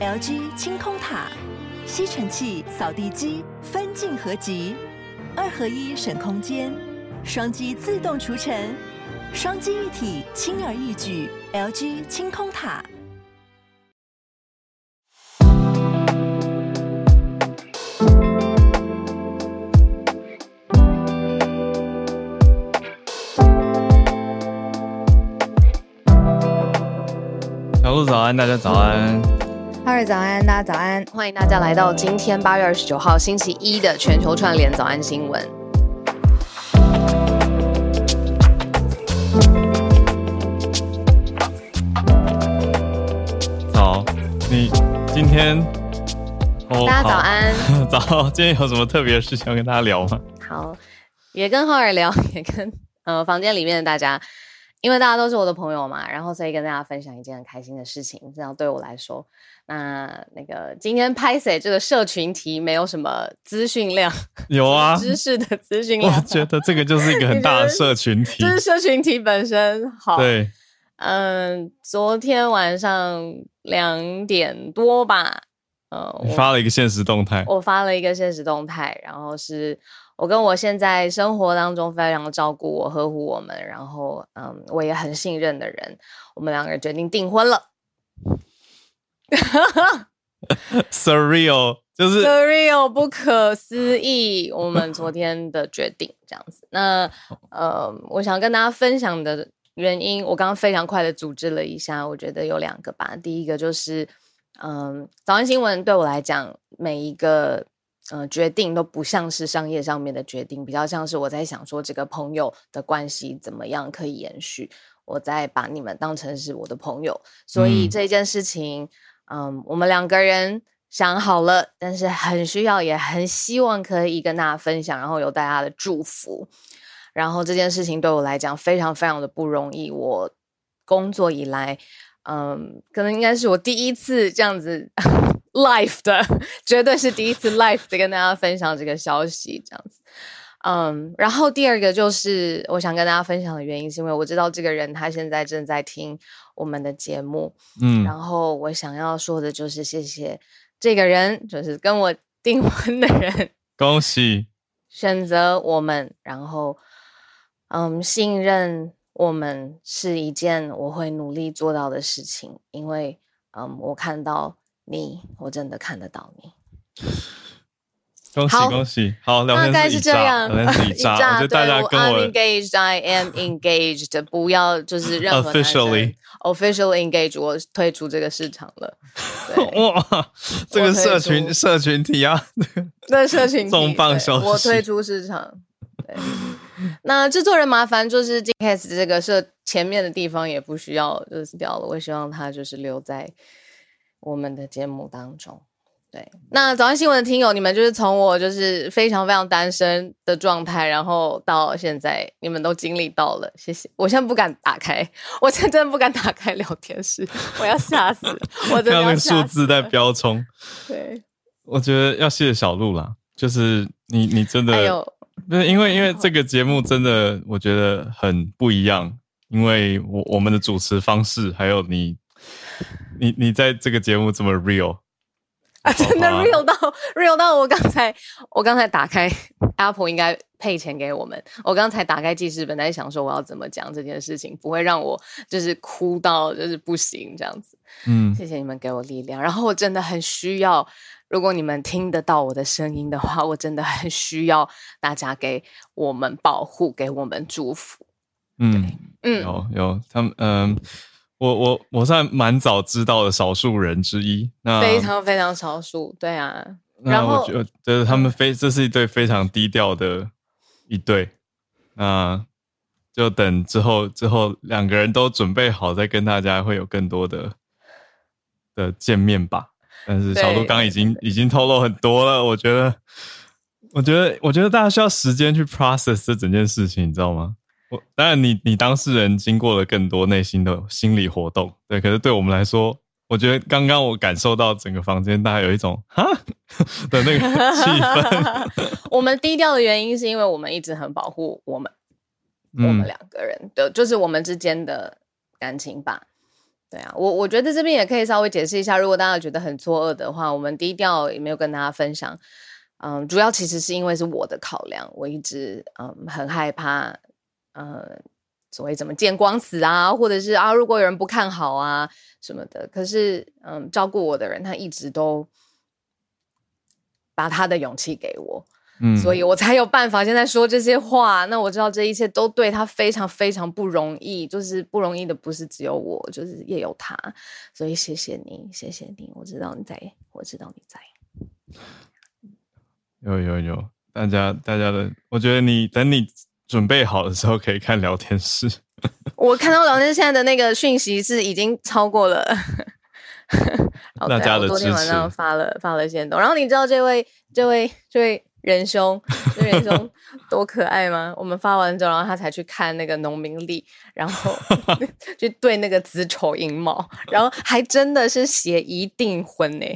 LG 清空塔，吸尘器、扫地机分镜合集，二合一省空间，双击自动除尘，双机一体轻而易举。LG 清空塔。小鹿早安，大家早安。哈尔早安，大家早安。欢迎大家来到今天八月二十九号星期一的全球串联早安新闻。早，你今天？哦、大家早安。早，今天有什么特别的事情要跟大家聊吗？好，也跟浩尔聊，也跟呃房间里面的大家。因为大家都是我的朋友嘛，然后所以跟大家分享一件很开心的事情。这样对我来说，那那个今天拍摄这个社群题没有什么资讯量，有啊，知识的资讯量。我觉得这个就是一个 很大的社群题，就是社群题本身。好，对，嗯，昨天晚上两点多吧，呃，你发了一个现实动态，我发了一个现实动态，然后是。我跟我现在生活当中非常照顾我、呵护我们，然后嗯，我也很信任的人，我们两个人决定订婚了。Surreal，就是 Surreal，不可思议。我们昨天的决定这样子。那呃，我想跟大家分享的原因，我刚刚非常快的组织了一下，我觉得有两个吧。第一个就是嗯，早安新闻对我来讲，每一个。嗯、呃，决定都不像是商业上面的决定，比较像是我在想说这个朋友的关系怎么样可以延续，我在把你们当成是我的朋友，所以这件事情，嗯，我们两个人想好了，但是很需要，也很希望可以跟大家分享，然后有大家的祝福，然后这件事情对我来讲非常非常的不容易，我工作以来，嗯，可能应该是我第一次这样子。Life 的绝对是第一次 Life 的跟大家分享这个消息，这样子，嗯，然后第二个就是我想跟大家分享的原因，是因为我知道这个人他现在正在听我们的节目，嗯，然后我想要说的就是谢谢这个人，就是跟我订婚的人，恭喜选择我们，然后嗯，信任我们是一件我会努力做到的事情，因为嗯，我看到。你，我真的看得到你。恭喜恭喜，好，聊天是这样，聊天是 一炸。我觉得大家跟我 I'm engaged, I am engaged，不要就是任何 officially officially engaged，我退出这个市场了。哇，这个社群社群体啊，对社群重磅消息，我退出市场。对，那制作人麻烦就是 Gcast 这个社前面的地方也不需要就是掉了，我希望他就是留在。我们的节目当中，对，那早安新闻的听友，你们就是从我就是非常非常单身的状态，然后到现在，你们都经历到了，谢谢。我现在不敢打开，我现在真的不敢打开聊天室，我要吓死，我真的要吓死。数字在飙冲，对，我觉得要谢谢小鹿啦，就是你，你真的，不是因为因为这个节目真的我觉得很不一样，因为我我们的主持方式还有你。你你在这个节目这么 real 啊，真的 real 到 real 到我刚才我刚才打开 Apple 应该配钱给我们，我刚才打开记事本在想说我要怎么讲这件事情不会让我就是哭到就是不行这样子，嗯，谢谢你们给我力量，然后我真的很需要，如果你们听得到我的声音的话，我真的很需要大家给我们保护，给我们祝福，嗯嗯，有有他们嗯。我我我算蛮早知道的少数人之一，那非常非常少数，对啊。然后我觉得他们非这是一对非常低调的一对，那就等之后之后两个人都准备好，再跟大家会有更多的的见面吧。但是小鹿刚已经已经透露很多了，我觉得，我觉得我觉得大家需要时间去 process 这整件事情，你知道吗？我当然你，你你当事人经过了更多内心的心理活动，对。可是对我们来说，我觉得刚刚我感受到整个房间大概有一种哈 的那个气氛。我们低调的原因是因为我们一直很保护我们，嗯、我们两个人的，就是我们之间的感情吧。对啊，我我觉得这边也可以稍微解释一下，如果大家觉得很错愕的话，我们低调也没有跟大家分享。嗯，主要其实是因为是我的考量，我一直嗯很害怕，呃，所谓怎么见光死啊，或者是啊，如果有人不看好啊什么的。可是嗯，照顾我的人他一直都把他的勇气给我。嗯，所以我才有办法现在说这些话。那我知道这一切都对他非常非常不容易，就是不容易的不是只有我，就是也有他。所以谢谢你，谢谢你，我知道你在，我知道你在。有有有，大家大家的，我觉得你等你准备好的时候可以看聊天室。我看到聊天室现在的那个讯息是已经超过了 大家的支持。昨天晚上发了发了先动，然后你知道这位这位这位。仁兄，那仁兄 多可爱吗？我们发完之后，然后他才去看那个农民历，然后 就对那个子丑寅卯，然后还真的是写一订婚呢。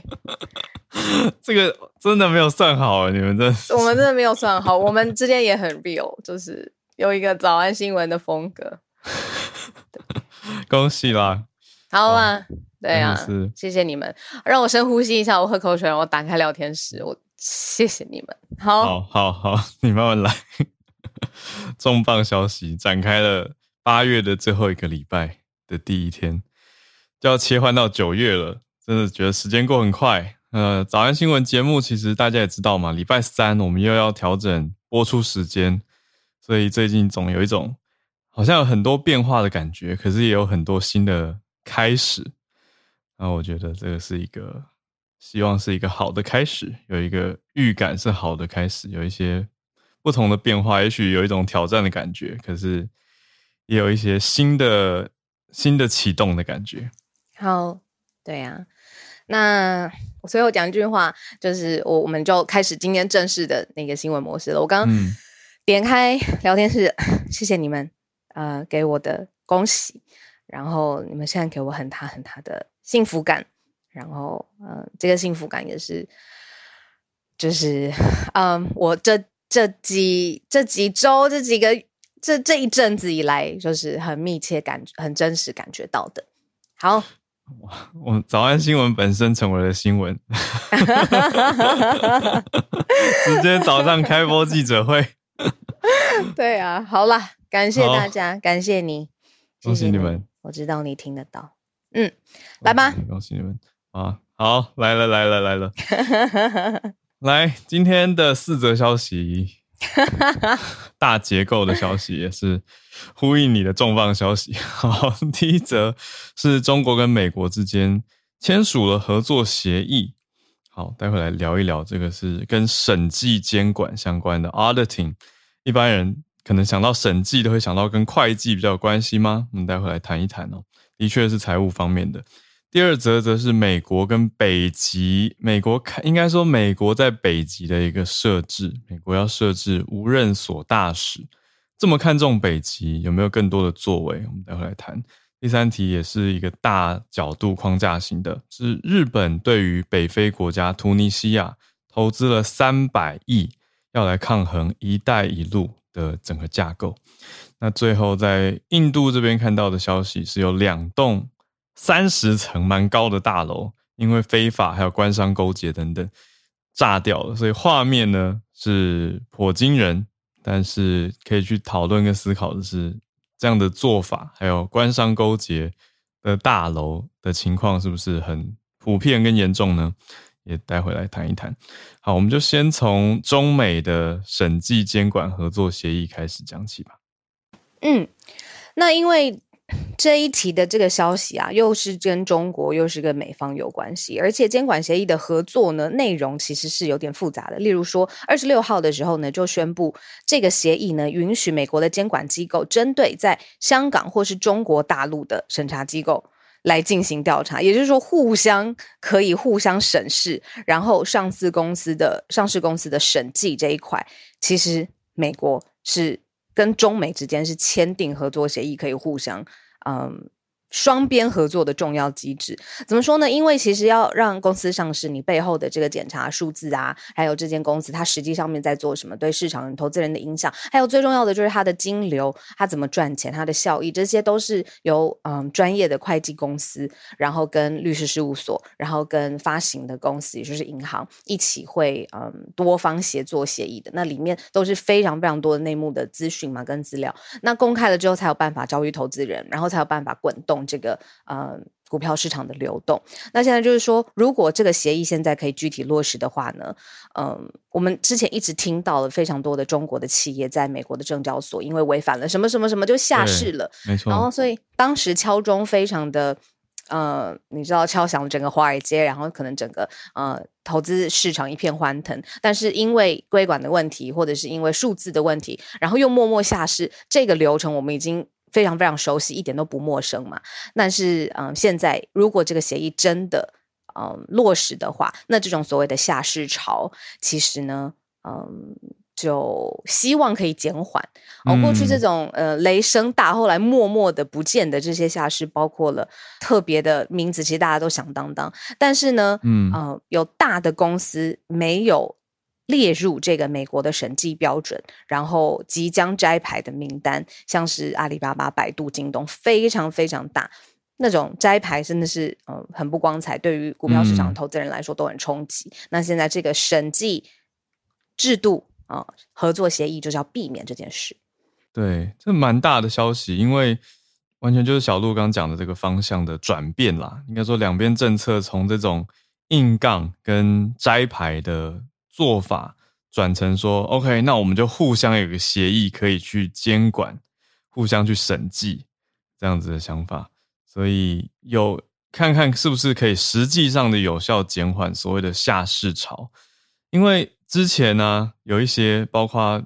这个真的没有算好，你们这我们真的没有算好，我们之间也很 real，就是有一个早安新闻的风格。恭喜啦！好啊，对啊，谢谢你们，让我深呼吸一下，我喝口水，然后我打开聊天室，我。谢谢你们，好，好，好，好，你慢慢来。重磅消息展开了，八月的最后一个礼拜的第一天，就要切换到九月了。真的觉得时间过很快。呃，早安新闻节目其实大家也知道嘛，礼拜三我们又要调整播出时间，所以最近总有一种好像有很多变化的感觉，可是也有很多新的开始。那我觉得这个是一个。希望是一个好的开始，有一个预感是好的开始，有一些不同的变化，也许有一种挑战的感觉，可是也有一些新的新的启动的感觉。好，对呀、啊，那我最后讲一句话，就是我我们就开始今天正式的那个新闻模式了。我刚刚点开聊天室，嗯、谢谢你们呃给我的恭喜，然后你们现在给我很大很大的幸福感。然后，嗯，这个幸福感也是，就是，嗯，我这这几这几周这几个这这一阵子以来，就是很密切感、很真实感觉到的。好，哇，我早安新闻本身成为了新闻，直接早上开播记者会。对啊，好啦，感谢大家，感谢你，恭喜你们，我知道你听得到，嗯，来吧，恭喜你们。啊，好，来了来了来了，来 今天的四则消息，大结构的消息也是呼应你的重磅消息。好，第一则是中国跟美国之间签署了合作协议。好，待会来聊一聊这个是跟审计监管相关的 auditing。一般人可能想到审计都会想到跟会计比较有关系吗？我们待会来谈一谈哦。的确是财务方面的。第二则则是美国跟北极，美国看应该说美国在北极的一个设置，美国要设置无任所大使，这么看重北极，有没有更多的作为？我们待会来谈。第三题也是一个大角度框架型的，是日本对于北非国家突尼西亚投资了三百亿，要来抗衡“一带一路”的整个架构。那最后在印度这边看到的消息是有两栋。三十层蛮高的大楼，因为非法还有官商勾结等等炸掉了，所以画面呢是颇惊人。但是可以去讨论跟思考的是，这样的做法还有官商勾结的大楼的情况是不是很普遍跟严重呢？也待会来谈一谈。好，我们就先从中美的审计监管合作协议开始讲起吧。嗯，那因为。这一题的这个消息啊，又是跟中国又是跟美方有关系，而且监管协议的合作呢，内容其实是有点复杂的。例如说，二十六号的时候呢，就宣布这个协议呢，允许美国的监管机构针对在香港或是中国大陆的审查机构来进行调查，也就是说，互相可以互相审视，然后上市公司的上市公司的审计这一块，其实美国是。跟中美之间是签订合作协议，可以互相嗯双边合作的重要机制，怎么说呢？因为其实要让公司上市，你背后的这个检查数字啊，还有这间公司它实际上面在做什么，对市场投资人的影响，还有最重要的就是它的金流，它怎么赚钱，它的效益，这些都是由嗯专业的会计公司，然后跟律师事务所，然后跟发行的公司，也就是银行一起会嗯多方协作协议的。那里面都是非常非常多的内幕的资讯嘛，跟资料，那公开了之后才有办法教育投资人，然后才有办法滚动。这个呃股票市场的流动，那现在就是说，如果这个协议现在可以具体落实的话呢，嗯、呃，我们之前一直听到了非常多的中国的企业在美国的证交所因为违反了什么什么什么就下市了，没错。然后所以当时敲钟非常的呃，你知道敲响了整个华尔街，然后可能整个呃投资市场一片欢腾，但是因为规管的问题，或者是因为数字的问题，然后又默默下市，这个流程我们已经。非常非常熟悉，一点都不陌生嘛。但是，嗯，现在如果这个协议真的，嗯，落实的话，那这种所谓的下市潮，其实呢，嗯，就希望可以减缓。哦过去这种呃雷声大，后来默默的不见的这些下市，包括了特别的名字，其实大家都响当当。但是呢，嗯，呃，有大的公司没有。列入这个美国的审计标准，然后即将摘牌的名单，像是阿里巴巴、百度、京东，非常非常大，那种摘牌真的是嗯、呃、很不光彩，对于股票市场投资人来说都很冲击。嗯、那现在这个审计制度啊、呃，合作协议就是要避免这件事。对，这蛮大的消息，因为完全就是小路刚讲的这个方向的转变啦。应该说，两边政策从这种硬杠跟摘牌的。做法转成说，OK，那我们就互相有个协议，可以去监管，互相去审计这样子的想法，所以有看看是不是可以实际上的有效减缓所谓的下市潮，因为之前呢、有一些包括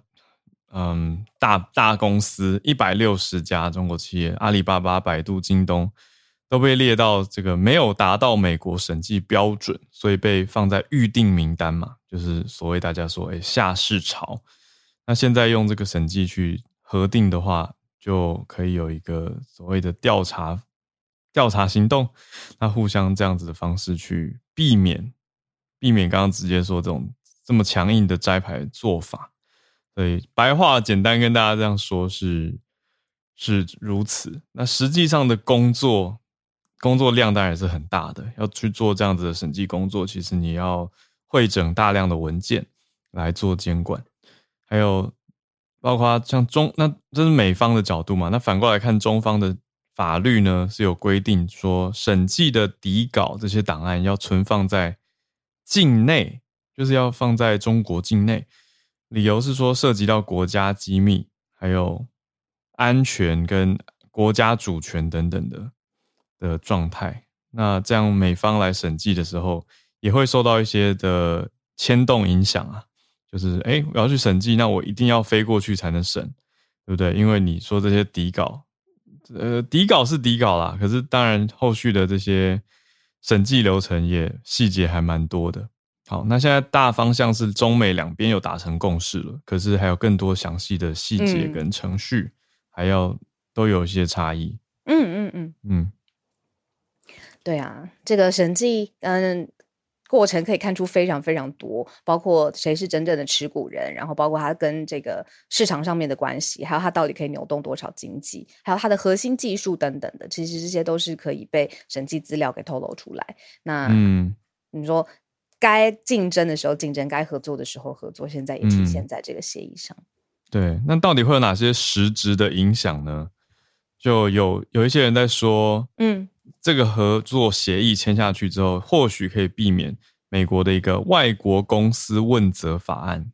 嗯大大公司一百六十家中国企业，阿里巴巴、百度、京东。都被列到这个没有达到美国审计标准，所以被放在预定名单嘛，就是所谓大家说诶下市潮。那现在用这个审计去核定的话，就可以有一个所谓的调查调查行动，那互相这样子的方式去避免避免刚刚直接说这种这么强硬的摘牌做法。所以白话简单跟大家这样说是是如此。那实际上的工作。工作量当然是很大的，要去做这样子的审计工作，其实你要会整大量的文件来做监管，还有包括像中，那这是美方的角度嘛，那反过来看中方的法律呢，是有规定说审计的底稿这些档案要存放在境内，就是要放在中国境内，理由是说涉及到国家机密，还有安全跟国家主权等等的。的状态，那这样美方来审计的时候，也会受到一些的牵动影响啊。就是，哎，我要去审计，那我一定要飞过去才能审，对不对？因为你说这些底稿，呃，底稿是底稿啦，可是当然后续的这些审计流程也细节还蛮多的。好，那现在大方向是中美两边有达成共识了，可是还有更多详细的细节跟程序，嗯、还要都有一些差异。嗯嗯嗯嗯。嗯对啊，这个审计嗯过程可以看出非常非常多，包括谁是真正的持股人，然后包括他跟这个市场上面的关系，还有他到底可以扭动多少经济，还有他的核心技术等等的，其实这些都是可以被审计资料给透露出来。那嗯，你说该竞争的时候竞争，该合作的时候合作，现在也体现在这个协议上。嗯、对，那到底会有哪些实质的影响呢？就有有一些人在说，嗯。这个合作协议签下去之后，或许可以避免美国的一个外国公司问责法案。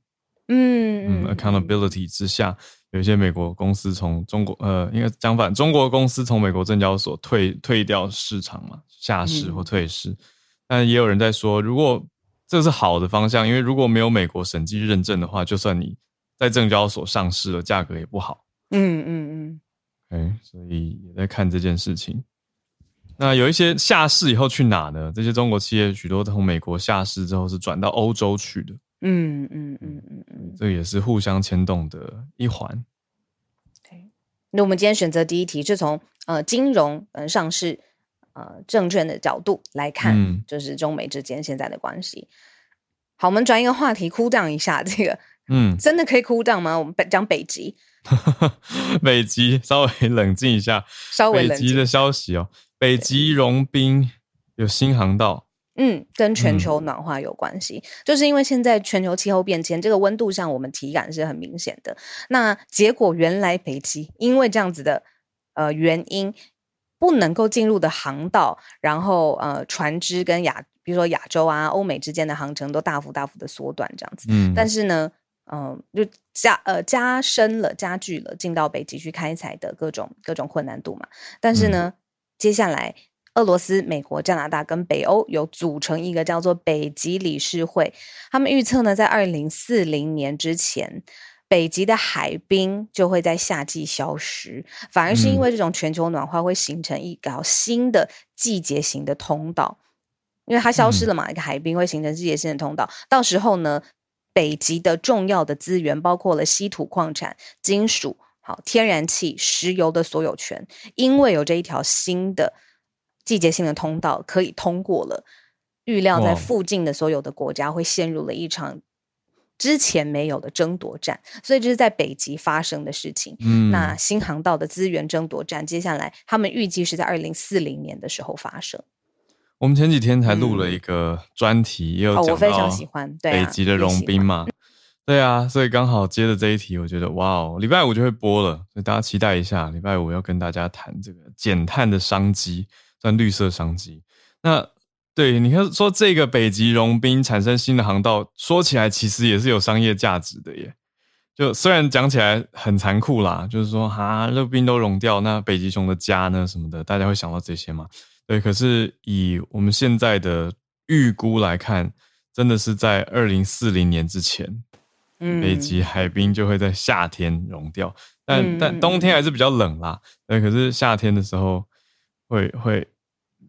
嗯嗯，accountability 之下，有一些美国公司从中国呃，应该相反，中国公司从美国证交所退退掉市场嘛，下市或退市。嗯、但也有人在说，如果这是好的方向，因为如果没有美国审计认证的话，就算你在证交所上市了，价格也不好。嗯嗯嗯。哎，所以也在看这件事情。那有一些下市以后去哪呢？这些中国企业许多从美国下市之后是转到欧洲去的。嗯嗯嗯嗯嗯，这也是互相牵动的一环。Okay. 那我们今天选择第一题是从呃金融嗯上市呃证券的角度来看，嗯、就是中美之间现在的关系。好，我们转一个话题，cool down 一下这个，嗯，真的可以 cool down 吗？我们讲北极，北极稍微冷静一下，稍微冷静。北极的消息哦，北极融冰有新航道，嗯，跟全球暖化有关系，嗯、就是因为现在全球气候变迁，这个温度上我们体感是很明显的。那结果原来北极因为这样子的呃原因，不能够进入的航道，然后呃船只跟亚。比如说亚洲啊、欧美之间的航程都大幅大幅的缩短，这样子。嗯，但是呢，嗯、呃，就加呃加深了、加剧了进到北极去开采的各种各种困难度嘛。但是呢，嗯、接下来俄罗斯、美国、加拿大跟北欧有组成一个叫做北极理事会，他们预测呢，在二零四零年之前，北极的海冰就会在夏季消失，反而是因为这种全球暖化会形成一条新的季节型的通道。因为它消失了嘛，嗯、一个海冰会形成季节性的通道。到时候呢，北极的重要的资源包括了稀土矿产、金属、好天然气、石油的所有权，因为有这一条新的季节性的通道可以通过了，预料在附近的所有的国家会陷入了一场之前没有的争夺战。所以这是在北极发生的事情。嗯，那新航道的资源争夺战，接下来他们预计是在二零四零年的时候发生。我们前几天才录了一个专题，嗯、也有讲非常喜欢北极的融冰嘛，对啊，所以刚好接着这一题，我觉得哇哦，礼拜五就会播了，所以大家期待一下，礼拜五要跟大家谈这个减碳的商机，算绿色商机。那对，你看说这个北极融冰产生新的航道，说起来其实也是有商业价值的耶。就虽然讲起来很残酷啦，就是说哈，热冰都融掉，那北极熊的家呢什么的，大家会想到这些吗？对，可是以我们现在的预估来看，真的是在二零四零年之前，北极海冰就会在夏天融掉，但、嗯、但冬天还是比较冷啦。对，可是夏天的时候会会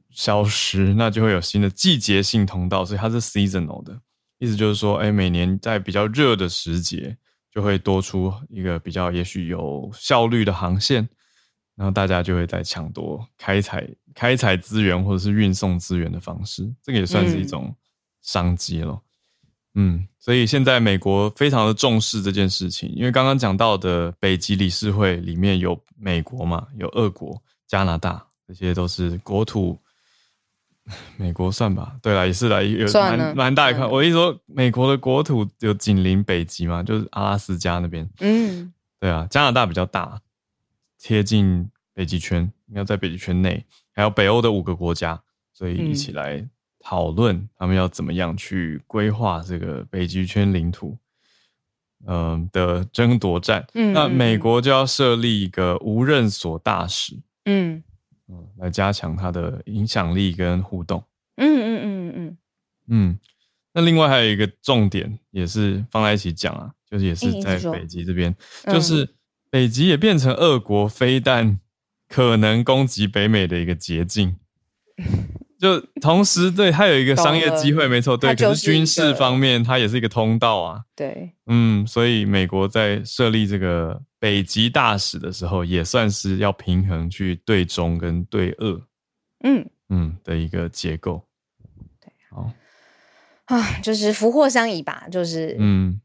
消失，那就会有新的季节性通道，所以它是 seasonal 的，意思就是说，哎，每年在比较热的时节，就会多出一个比较也许有效率的航线。然后大家就会在抢夺开采开采资源或者是运送资源的方式，这个也算是一种商机了。嗯，嗯，所以现在美国非常的重视这件事情，因为刚刚讲到的北极理事会里面有美国嘛，有俄国、加拿大，这些都是国土。美国算吧，对啦，也是啦，有蛮蛮大一块。我一说美国的国土有紧邻北极嘛，就是阿拉斯加那边。嗯，对啊，加拿大比较大。贴近北极圈，应该在北极圈内，还有北欧的五个国家，所以一起来讨论他们要怎么样去规划这个北极圈领土，嗯、呃、的争夺战。嗯，那美国就要设立一个无任所大使，嗯嗯，来加强它的影响力跟互动。嗯嗯嗯嗯嗯嗯。那另外还有一个重点，也是放在一起讲啊，就是也是在北极这边，欸、就是。北极也变成俄国飞弹可能攻击北美的一个捷径，就同时对它有一个商业机会，没错，对。可是军事方面，它也是一个通道啊。对，嗯，所以美国在设立这个北极大使的时候，也算是要平衡去对中跟对俄，嗯嗯的一个结构。对，好啊，就是福祸相依吧，就是嗯，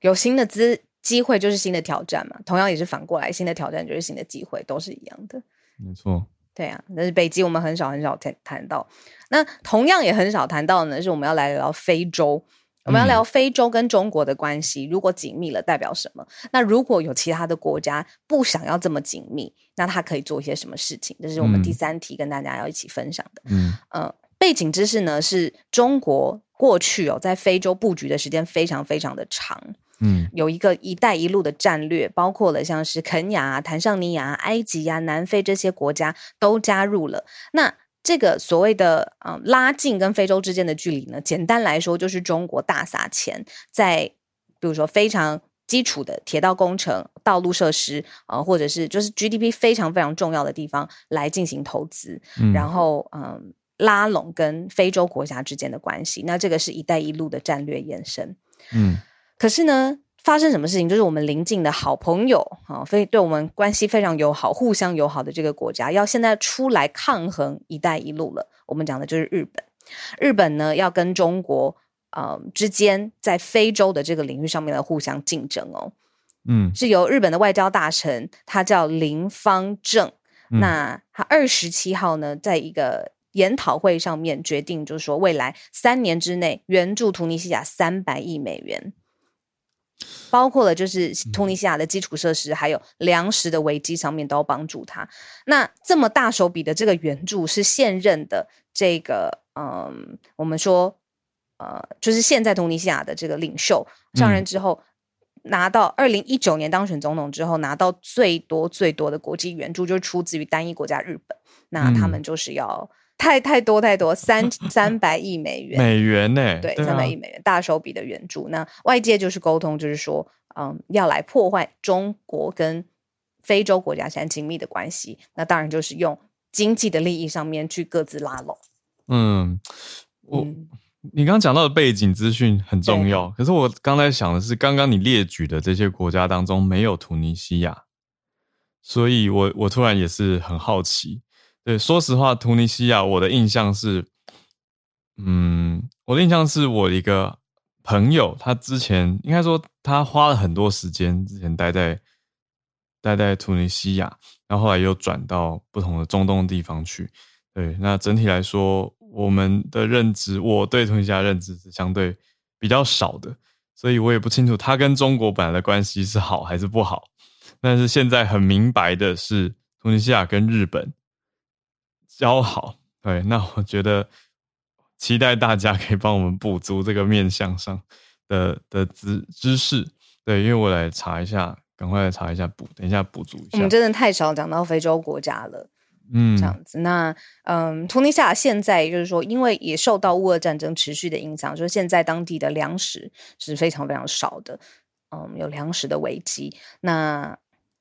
有新的资。机会就是新的挑战嘛，同样也是反过来，新的挑战就是新的机会，都是一样的。没错，对啊，但是北极我们很少很少谈谈到，那同样也很少谈到呢，是我们要来聊非洲，我们要聊非洲跟中国的关系，如果紧密了代表什么？那如果有其他的国家不想要这么紧密，那他可以做一些什么事情？这是我们第三题跟大家要一起分享的。嗯呃，背景知识呢是中国过去哦在非洲布局的时间非常非常的长。嗯，有一个“一带一路”的战略，包括了像是肯亚、坦桑尼亚、埃及呀、南非这些国家都加入了。那这个所谓的“嗯拉近跟非洲之间的距离”呢，简单来说就是中国大撒钱在，比如说非常基础的铁道工程、道路设施啊，或者是就是 GDP 非常非常重要的地方来进行投资，嗯、然后嗯拉拢跟非洲国家之间的关系。那这个是一带一路的战略延伸。嗯。可是呢，发生什么事情，就是我们邻近的好朋友啊，非对我们关系非常友好、互相友好的这个国家，要现在出来抗衡“一带一路”了。我们讲的就是日本。日本呢，要跟中国呃之间在非洲的这个领域上面的互相竞争哦。嗯，是由日本的外交大臣，他叫林方正。嗯、那他二十七号呢，在一个研讨会上面决定，就是说未来三年之内援助突尼西亚三百亿美元，包括了就是突尼西亚的基础设施，还有粮食的危机上面都要帮助他。那这么大手笔的这个援助，是现任的这个嗯，我们说呃，就是现在突尼西亚的这个领袖上任之后。嗯拿到二零一九年当选总统之后，拿到最多最多的国际援助，就是出自于单一国家日本。那他们就是要太太多太多三三百亿美元，美元呢、欸？对，三百亿美元，大手笔的援助。那外界就是沟通，就是说，嗯，要来破坏中国跟非洲国家现在紧密的关系。那当然就是用经济的利益上面去各自拉拢。嗯，我。嗯你刚刚讲到的背景资讯很重要，可是我刚才想的是，刚刚你列举的这些国家当中没有突尼西亚，所以我我突然也是很好奇。对，说实话，突尼西亚我的印象是，嗯，我的印象是我一个朋友，他之前应该说他花了很多时间，之前待在待在突尼西亚，然后后来又转到不同的中东地方去。对，那整体来说。我们的认知，我对突尼西亚认知是相对比较少的，所以我也不清楚他跟中国本来的关系是好还是不好。但是现在很明白的是，突尼西亚跟日本交好。对，那我觉得期待大家可以帮我们补足这个面向上的的知知识。对，因为我来查一下，赶快来查一下补，等一下补足一下。我们真的太少讲到非洲国家了。嗯，这样子，那嗯，突尼西亚现在就是说，因为也受到乌俄战争持续的影响，就是现在当地的粮食是非常非常少的，嗯，有粮食的危机。那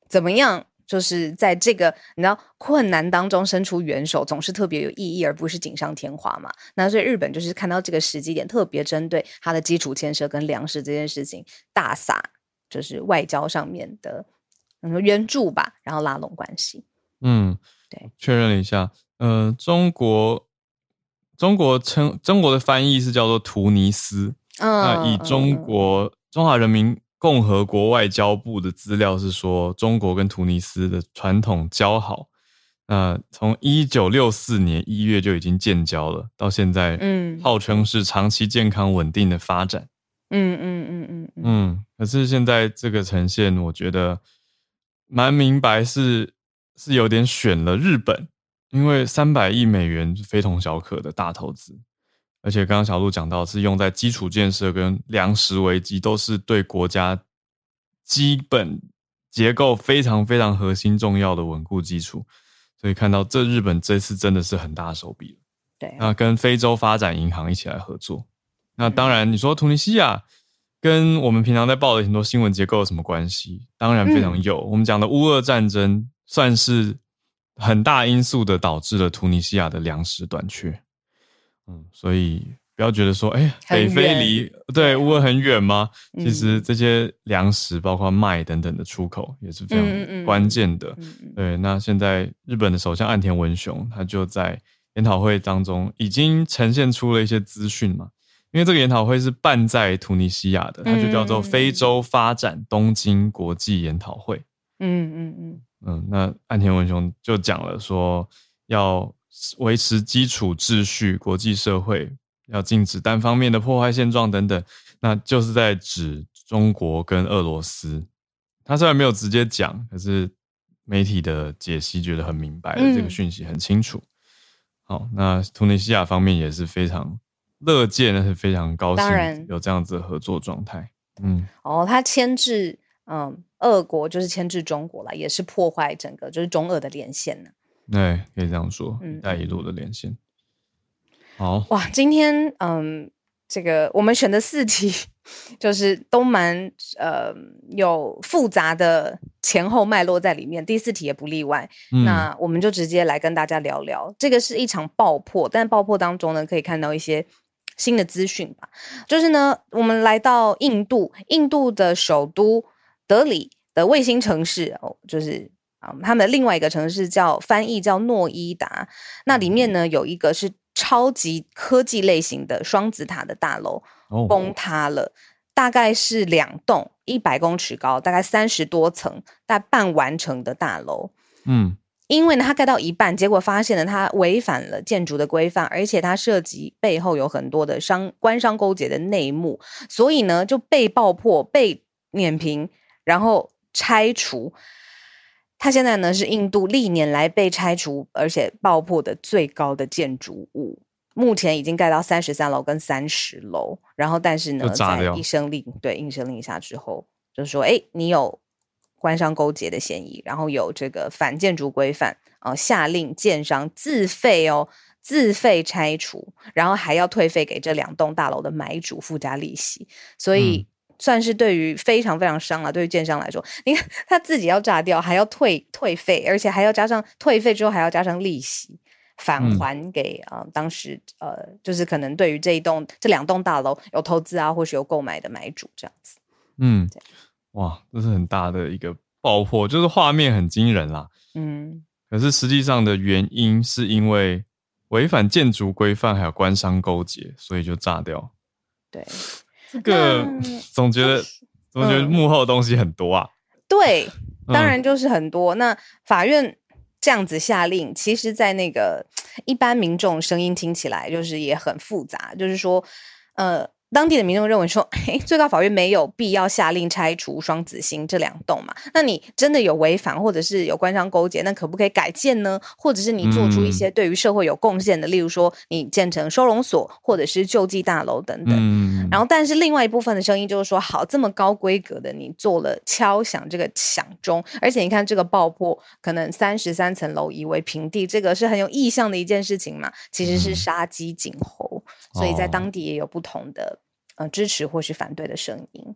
怎么样，就是在这个你知道困难当中伸出援手，总是特别有意义，而不是锦上添花嘛。那所以日本就是看到这个时机点，特别针对它的基础建设跟粮食这件事情大撒，就是外交上面的嗯援助吧，然后拉拢关系。嗯。对，确认了一下，呃，中国中国称中国的翻译是叫做突尼斯，嗯、那以中国中华人民共和国外交部的资料是说，中国跟突尼斯的传统交好，那从一九六四年一月就已经建交了，到现在，嗯，号称是长期健康稳定的发展，嗯嗯嗯嗯嗯，嗯，可是现在这个呈现，我觉得蛮明白是。是有点选了日本，因为三百亿美元非同小可的大投资，而且刚刚小鹿讲到是用在基础建设跟粮食危机，都是对国家基本结构非常非常核心重要的稳固基础，所以看到这日本这次真的是很大手笔。对，那跟非洲发展银行一起来合作，那当然你说突尼西亚跟我们平常在报的很多新闻结构有什么关系？当然非常有，我们讲的乌俄战争。算是很大因素的导致了突尼西亚的粮食短缺，嗯，所以不要觉得说，哎、欸，北非离对乌尔很远吗？其实这些粮食包括麦等等的出口也是非常关键的。对，那现在日本的首相岸田文雄他就在研讨会当中已经呈现出了一些资讯嘛，因为这个研讨会是办在突尼西亚的，它就叫做非洲发展东京国际研讨会。嗯嗯嗯。嗯，那岸田文雄就讲了说，要维持基础秩序，国际社会要禁止单方面的破坏现状等等，那就是在指中国跟俄罗斯。他虽然没有直接讲，可是媒体的解析觉得很明白，这个讯息很清楚。嗯、好，那突尼西亚方面也是非常乐见，但是非常高兴有这样子的合作状态。嗯，哦，他牵制。嗯，俄国就是牵制中国了，也是破坏整个就是中俄的连线呢。对，可以这样说，“一带一路”的连线。好哇，今天嗯，这个我们选的四题就是都蛮呃有复杂的前后脉络在里面，第四题也不例外。嗯、那我们就直接来跟大家聊聊，这个是一场爆破，但爆破当中呢，可以看到一些新的资讯吧。就是呢，我们来到印度，印度的首都德里的卫星城市哦，就是啊，他们的另外一个城市叫翻译叫诺伊达，那里面呢有一个是超级科技类型的双子塔的大楼崩塌了，大概是两栋一百公尺高，大概三十多层，大概半完成的大楼，嗯。因为呢，它盖到一半，结果发现了它违反了建筑的规范，而且它涉及背后有很多的商官商勾结的内幕，所以呢就被爆破、被碾平，然后拆除。它现在呢是印度历年来被拆除而且爆破的最高的建筑物，目前已经盖到三十三楼跟三十楼，然后但是呢，在一声令对一声令下之后，就是说，哎，你有。官商勾结的嫌疑，然后有这个反建筑规范啊，下令建商自费哦，自费拆除，然后还要退费给这两栋大楼的买主附加利息，所以算是对于非常非常伤啊。对于建商来说，你看 他自己要炸掉，还要退退费，而且还要加上退费之后还要加上利息返还给啊、呃、当时呃，就是可能对于这一栋这两栋大楼有投资啊，或是有购买的买主这样子，嗯。哇，这是很大的一个爆破，就是画面很惊人啦。嗯，可是实际上的原因是因为违反建筑规范，还有官商勾结，所以就炸掉。对，这个总觉得总觉得幕后的东西很多啊。对，当然就是很多。嗯、那法院这样子下令，其实，在那个一般民众声音听起来就是也很复杂，就是说，呃。当地的民众认为说，嘿，最高法院没有必要下令拆除双子星这两栋嘛？那你真的有违反，或者是有官商勾结，那可不可以改建呢？或者是你做出一些对于社会有贡献的，嗯、例如说你建成收容所，或者是救济大楼等等。嗯、然后，但是另外一部分的声音就是说，好，这么高规格的，你做了敲响这个响钟，而且你看这个爆破，可能三十三层楼夷为平地，这个是很有意向的一件事情嘛？其实是杀鸡儆猴，嗯、所以在当地也有不同的。呃，支持或是反对的声音。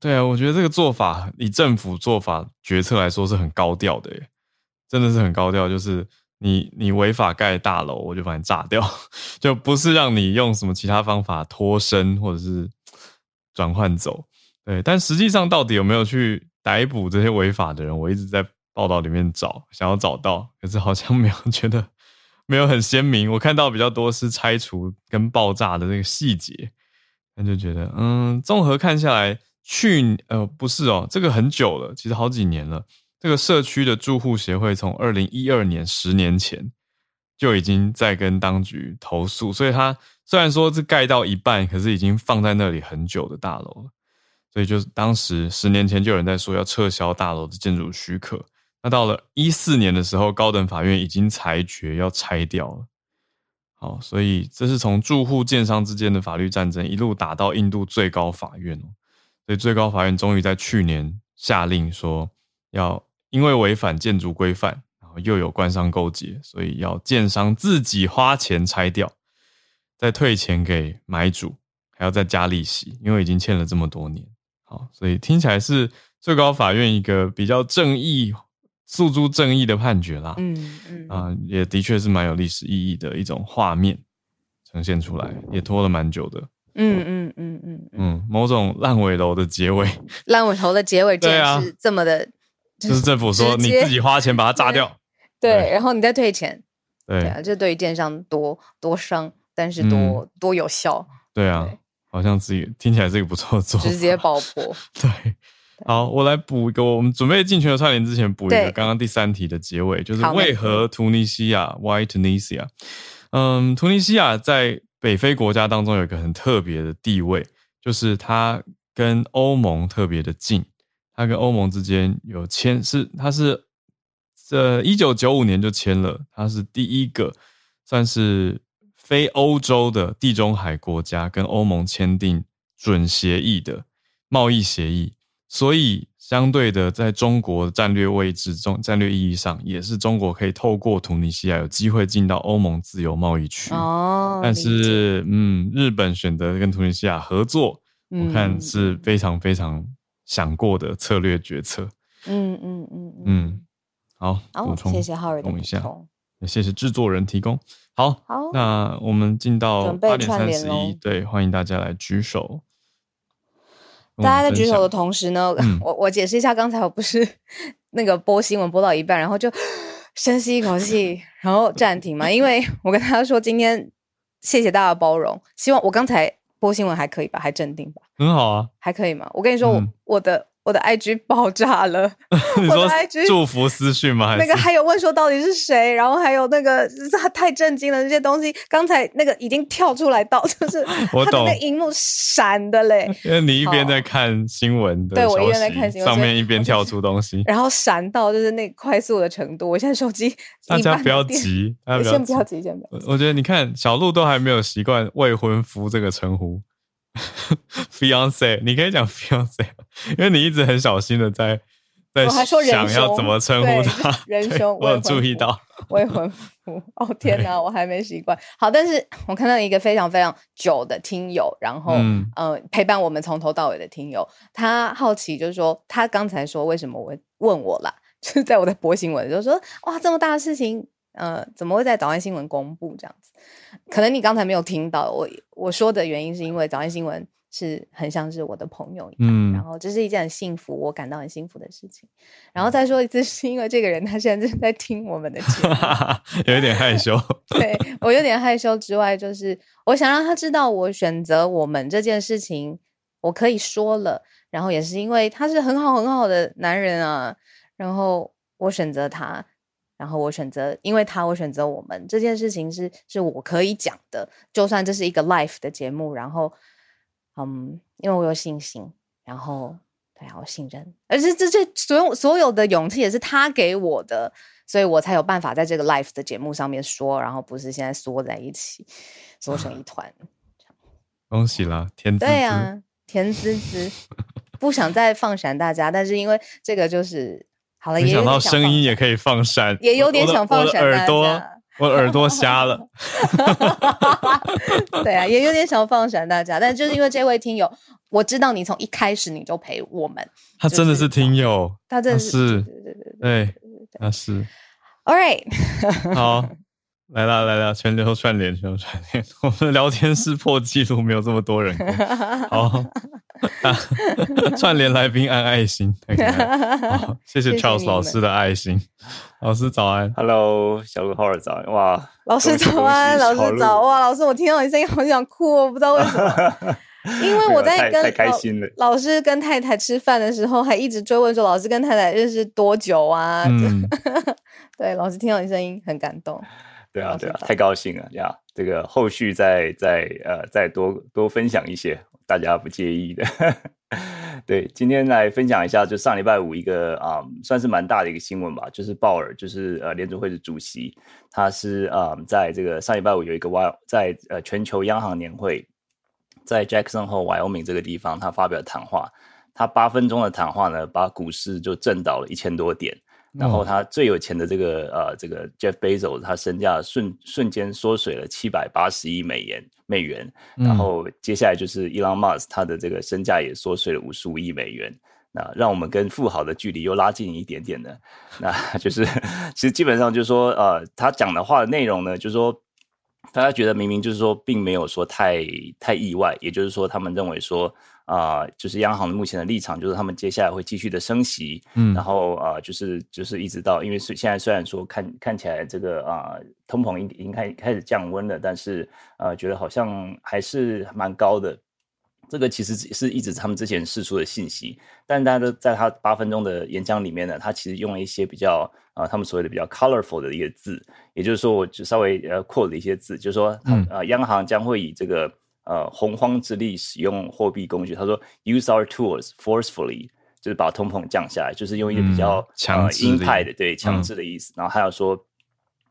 对啊，我觉得这个做法以政府做法决策来说是很高调的，真的是很高调。就是你你违法盖大楼，我就把你炸掉，就不是让你用什么其他方法脱身或者是转换走。对，但实际上到底有没有去逮捕这些违法的人？我一直在报道里面找，想要找到，可是好像没有 觉得没有很鲜明。我看到比较多是拆除跟爆炸的那个细节。那就觉得，嗯，综合看下来，去呃不是哦，这个很久了，其实好几年了。这个社区的住户协会从二零一二年十年前就已经在跟当局投诉，所以它虽然说是盖到一半，可是已经放在那里很久的大楼了。所以就是当时十年前就有人在说要撤销大楼的建筑许可，那到了一四年的时候，高等法院已经裁决要拆掉了。好，所以这是从住户、建商之间的法律战争一路打到印度最高法院哦。所以最高法院终于在去年下令说，要因为违反建筑规范，然后又有官商勾结，所以要建商自己花钱拆掉，再退钱给买主，还要再加利息，因为已经欠了这么多年。好，所以听起来是最高法院一个比较正义。诉诸正义的判决啦，嗯嗯。啊、呃，也的确是蛮有历史意义的一种画面呈现出来，也拖了蛮久的，嗯嗯嗯嗯嗯，某种烂尾楼的结尾，烂尾楼的结尾，对啊，是这么的，就是政府说你自己花钱把它炸掉，对，对，然后你再退钱，对，对啊，这对于建商多多伤，但是多、嗯、多有效，对啊，对。好像自己听起来是一个不错的做法，直接爆破，对。好，我来补一个。我们准备进全球串联之前，补一个刚刚第三题的结尾，就是为何突尼西亚 （Why Tunisia）？嗯，突尼西亚在北非国家当中有一个很特别的地位，就是它跟欧盟特别的近。它跟欧盟之间有签，是它是这一九九五年就签了，它是第一个算是非欧洲的地中海国家跟欧盟签订准协议的贸易协议。所以，相对的，在中国的战略位置中，战略意义上，也是中国可以透过突尼西亚有机会进到欧盟自由贸易区。哦，但是，嗯，日本选择跟突尼西亚合作，嗯、我看是非常非常想过的策略决策。嗯嗯嗯嗯，嗯，好，补充，谢谢浩尔的补充。也谢谢制作人提供。好，好，那我们进到八点三十一，对，欢迎大家来举手。大家在举手的同时呢，嗯、我我解释一下，刚才我不是 那个播新闻播到一半，然后就深吸一口气，然后暂停嘛，因为我跟大家说，今天谢谢大家的包容，希望我刚才播新闻还可以吧，还镇定吧，很好啊，还可以吗？我跟你说，嗯、我我的。我的 IG 爆炸了，你说 IG 祝福私讯吗？那个还有问说到底是谁，然后还有那个他太震惊了，那些东西刚才那个已经跳出来到，就是 我懂，那荧幕闪的嘞，因为你一边在看新闻的，对我一边在看新闻，上面一边跳出东西，然后闪到就是那快速的程度。我现在手机 大家不要急，先不要急，先不要急。我觉得你看小鹿都还没有习惯未婚夫这个称呼。Fiance，你可以讲 Fiance，因为你一直很小心的在在想要怎么称呼他。人兄，我有注意到未婚夫。哦天哪，我还没习惯。好，但是我看到一个非常非常久的听友，然后嗯、呃、陪伴我们从头到尾的听友，他好奇就是说，他刚才说为什么我问我啦，就是在我的博新闻，就是说哇这么大的事情。呃，怎么会在早安新闻公布这样子？可能你刚才没有听到我我说的原因，是因为早安新闻是很像是我的朋友一样，嗯，然后这是一件很幸福，我感到很幸福的事情。然后再说一次，是因为这个人他现在正在听我们的节目，有一点害羞。对，我有点害羞之外，就是我想让他知道我选择我们这件事情，我可以说了。然后也是因为他是很好很好的男人啊，然后我选择他。然后我选择，因为他，我选择我们这件事情是是我可以讲的，就算这是一个 live 的节目，然后，嗯，因为我有信心，然后对啊，我信任，而且这这所有所有的勇气也是他给我的，所以我才有办法在这个 live 的节目上面说，然后不是现在缩在一起，缩成一 团。恭喜啦，甜滋滋。对啊，甜滋滋，不想再放闪大家，但是因为这个就是。好了，没想到声音也可以放闪，也有点想放闪。耳朵，我耳朵瞎了。对啊，也有点想放闪大家，但就是因为这位听友，我知道你从一开始你就陪我们。他真的是听友，他真的是，对对对对，对，他是。All right，好。来了来了，全球串联，全球串联。我们的聊天 室破纪录，没有这么多人。好，啊、串联来宾按爱心。好，谢谢 Charles 老师的爱心。老师早安，Hello，小鹿浩尔早安。哇，老师早安，老师早。哇，老师，我听到你声音好想哭，我不知道为什么。因为我在跟老，老师跟太太吃饭的时候，还一直追问说，老师跟太太认识多久啊？嗯、对，老师听到你声音很感动。对啊，对啊，太高兴了呀！这个后续再再呃再多多分享一些，大家不介意的。对，今天来分享一下，就上礼拜五一个啊、算是蛮大的一个新闻吧，就是鲍尔，就是呃联准会的主席，他是啊、在这个上礼拜五有一个 Y 在呃全球央行年会，在 Jackson 和 Wyoming 这个地方，他发表谈话，他八分钟的谈话呢，把股市就震倒了一千多点。然后他最有钱的这个呃，这个 Jeff Bezos，他身价瞬瞬间缩水了七百八十亿美元美元。然后接下来就是 Elon Musk，他的这个身价也缩水了五十五亿美元。那让我们跟富豪的距离又拉近一点点的。那 就是 其实基本上就是说，呃，他讲的话的内容呢，就是说大家觉得明明就是说并没有说太太意外，也就是说他们认为说。啊、呃，就是央行的目前的立场，就是他们接下来会继续的升息，嗯，然后啊、呃，就是就是一直到，因为是现在虽然说看看起来这个啊、呃，通膨已已经开开始降温了，但是呃，觉得好像还是蛮高的。这个其实是一直他们之前释出的信息，但大家都在他八分钟的演讲里面呢，他其实用了一些比较啊、呃，他们所谓的比较 colorful 的一个字，也就是说，我就稍微呃 quote 了一些字，就是说，嗯，呃，央行将会以这个。呃，洪荒之力使用货币工具，他说 “use our tools forcefully”，就是把通膨降下来，就是用一个比较强硬派的，对强制的意思。嗯、然后还有说，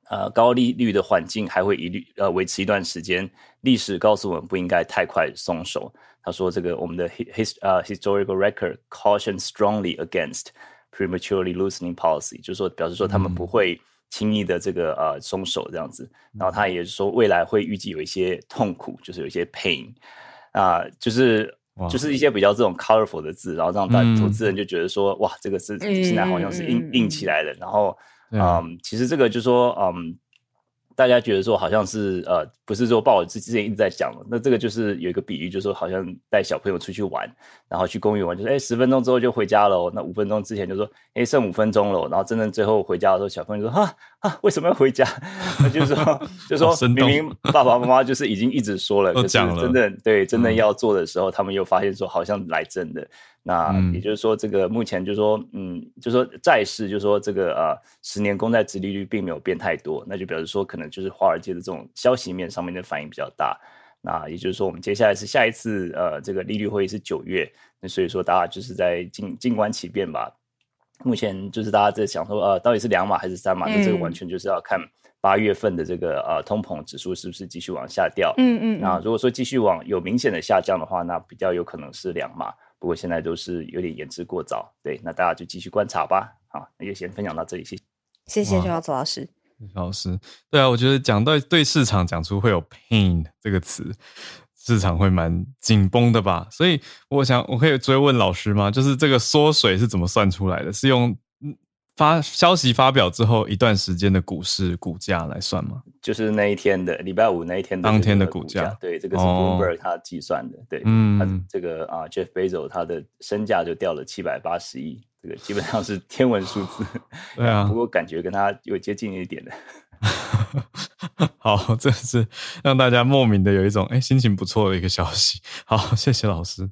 呃，高利率的环境还会一律呃维持一段时间。历史告诉我们不应该太快松手。他说，这个我们的 his 呃 historical record caution strongly against prematurely loosening policy，就是说表示说他们不会。轻易的这个呃松手这样子，然后他也是说未来会预计有一些痛苦，就是有一些 pain 啊、呃，就是就是一。些比较这种 colorful 的字，然后让大投资人就觉得说、嗯、哇，这个是现在好像是硬、嗯、硬起来的。然后嗯，其实这个就是说嗯，大家觉得说好像是呃，不是说报纸之前一直在讲了，那这个就是有一个比喻，就是说好像带小朋友出去玩，然后去公园玩，就是哎十分钟之后就回家了，那五分钟之前就说哎剩五分钟了，然后真正最后回家的时候，小朋友就说哈啊为什么要回家？那 就是说 就是说明明爸爸妈妈就是已经一直说了，可是真正对真正要做的时候，他们又发现说好像来真的。那也就是说，这个目前就是说，嗯，就是说债市，就是说这个呃，十年公债殖利率并没有变太多，那就表示说，可能就是华尔街的这种消息面上面的反应比较大。那也就是说，我们接下来是下一次呃，这个利率会议是九月，那所以说大家就是在静静观其变吧。目前就是大家在想说，呃，到底是两码还是三码？那这个完全就是要看八月份的这个呃通膨指数是不是继续往下掉。嗯嗯。那如果说继续往有明显的下降的话，那比较有可能是两码。不过现在都是有点言之过早，对，那大家就继续观察吧。好，那就先分享到这里，谢谢。谢谢萧祖老师。老师，对啊，我觉得讲到对市场讲出会有 pain 这个词，市场会蛮紧绷的吧？所以我想，我可以追问老师吗？就是这个缩水是怎么算出来的？是用？发消息发表之后一段时间的股市股价来算吗？就是那一天的礼拜五那一天的当天的股价。对，这个是 Bloomberg 他计算的。哦、对，嗯，他这个啊，Jeff Bezos 他的身价就掉了七百八十亿，这个基本上是天文数字。对啊，不过感觉跟他有接近一点的。好，这是让大家莫名的有一种哎、欸、心情不错的一个消息。好，谢谢老师。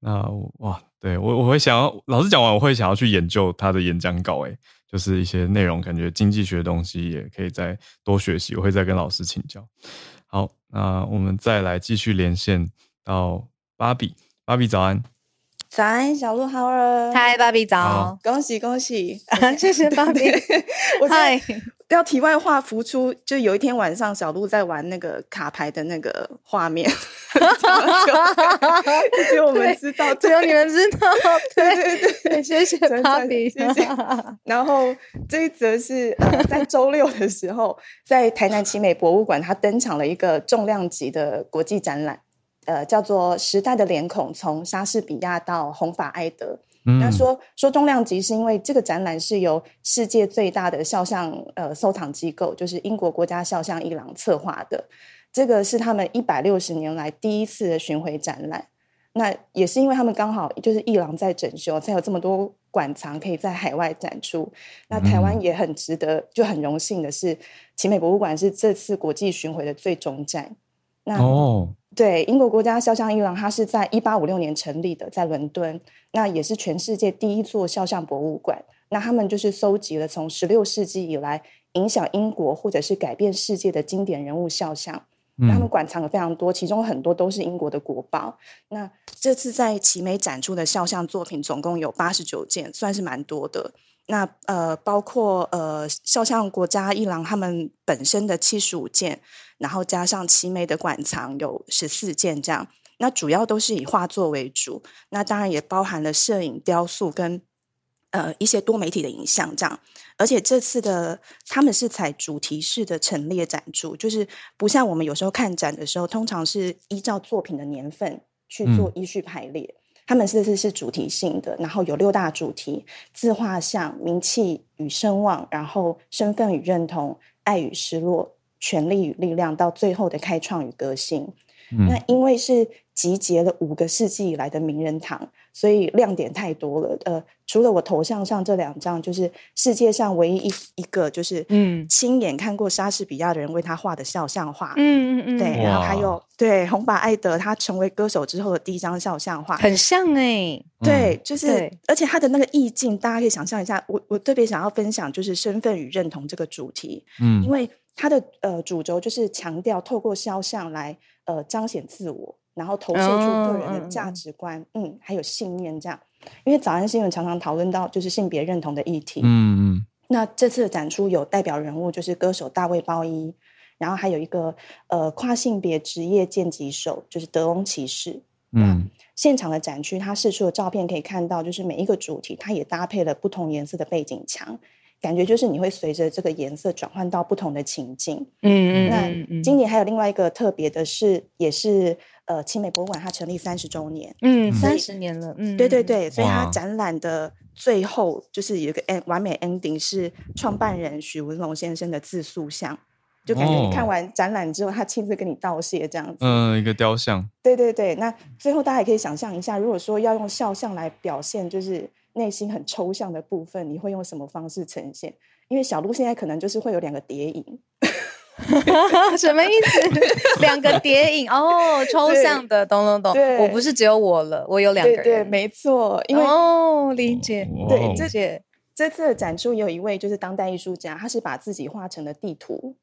那哇。对我，我会想要老师讲完，我会想要去研究他的演讲稿，诶，就是一些内容，感觉经济学的东西也可以再多学习。我会再跟老师请教。好，那我们再来继续连线到芭比，芭比早安，早安，小鹿好儿，嗨，芭比早，恭喜恭喜，谢谢芭比，嗨。要题外话浮出，就有一天晚上，小鹿在玩那个卡牌的那个画面，只有我们知道，只有你们知道。对对对，谢谢芭比，谢谢。然后这一则是呃，在周六的时候，在台南奇美博物馆，它登场了一个重量级的国际展览，呃，叫做《时代的脸孔：从莎士比亚到红发埃德》。那说说重量级，是因为这个展览是由世界最大的肖像呃收藏机构，就是英国国家肖像一廊策划的。这个是他们一百六十年来第一次的巡回展览。那也是因为他们刚好就是一廊在整修，才有这么多馆藏可以在海外展出。那台湾也很值得，就很荣幸的是，奇美博物馆是这次国际巡回的最终站。那哦。对，英国国家肖像艺廊，它是在一八五六年成立的，在伦敦，那也是全世界第一座肖像博物馆。那他们就是搜集了从十六世纪以来影响英国或者是改变世界的经典人物肖像。嗯、他们馆藏了非常多，其中很多都是英国的国宝。那这次在奇美展出的肖像作品总共有八十九件，算是蛮多的。那呃，包括呃，肖像国家艺廊他们本身的七十五件。然后加上奇美的馆藏有十四件这样，那主要都是以画作为主，那当然也包含了摄影、雕塑跟呃一些多媒体的影像这样。而且这次的他们是采主题式的陈列展出，就是不像我们有时候看展的时候，通常是依照作品的年份去做依序排列。嗯、他们这次是主题性的，然后有六大主题：自画像、名气与声望，然后身份与认同、爱与失落。权力与力量到最后的开创与革新，嗯、那因为是集结了五个世纪以来的名人堂，所以亮点太多了。呃，除了我头像上这两张，就是世界上唯一一一个就是嗯亲眼看过莎士比亚的人为他画的肖像画，嗯嗯嗯，对，然后还有对红发艾德他成为歌手之后的第一张肖像画，很像哎、欸，对，就是对而且他的那个意境，大家可以想象一下。我我特别想要分享就是身份与认同这个主题，嗯，因为。它的呃主轴就是强调透过肖像来呃彰显自我，然后投射出个人的价值观，嗯，嗯，还有信念这样。因为早安新闻常常讨论到就是性别认同的议题，嗯嗯。那这次的展出有代表人物就是歌手大卫鲍伊，然后还有一个呃跨性别职业剑击手就是德翁骑士，嗯。现场的展区，它释出的照片可以看到，就是每一个主题它也搭配了不同颜色的背景墙。感觉就是你会随着这个颜色转换到不同的情境。嗯嗯。那今年还有另外一个特别的是，也是呃，清美博物馆它成立三十周年。嗯，三十年了。嗯，对对对，所以它展览的最后就是有一个完美 ending，是创办人许文龙先生的自塑像。就感觉你看完展览之后，他亲自跟你道谢这样子。嗯，一个雕像。对对对，那最后大家也可以想象一下，如果说要用肖像来表现，就是内心很抽象的部分，你会用什么方式呈现？因为小鹿现在可能就是会有两个叠影。什么意思？两个叠影哦，抽象的，懂懂懂。对，我不是只有我了，我有两个人。对，对，没错。因为哦，理解。对，这些这次的展出有一位就是当代艺术家，他是把自己画成了地图，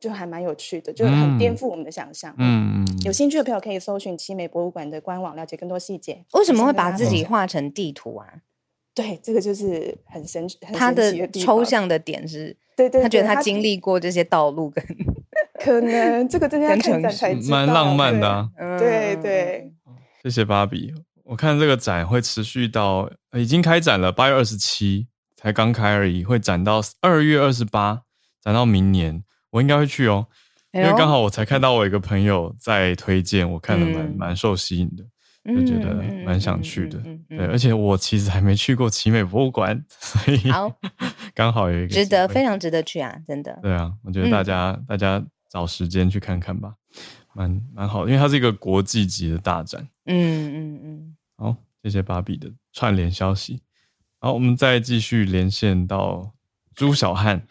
就还蛮有趣的，就很颠覆我们的想象。嗯嗯。有兴趣的朋友可以搜寻奇美博物馆的官网，了解更多细节。为什么会把自己画成地图啊？对，这个就是很神奇。他的抽象的点是。对，对对，他觉得他经历过这些道路跟 可能这个真的要看展才知道，蛮浪漫的、啊。对对，对，谢谢芭比。我看这个展会持续到已经开展了八月二十七，才刚开而已，会展到二月二十八，展到明年。我应该会去哦，因为刚好我才看到我一个朋友在推荐，我看了蛮蛮、嗯、受吸引的。就觉得蛮想去的，对，而且我其实还没去过奇美博物馆，所以好，刚好有一个值得，非常值得去啊，真的。对啊，我觉得大家、嗯、大家找时间去看看吧，蛮蛮好的，因为它是一个国际级的大展。嗯嗯嗯。好，谢谢芭比的串联消息。好，我们再继续连线到朱小汉。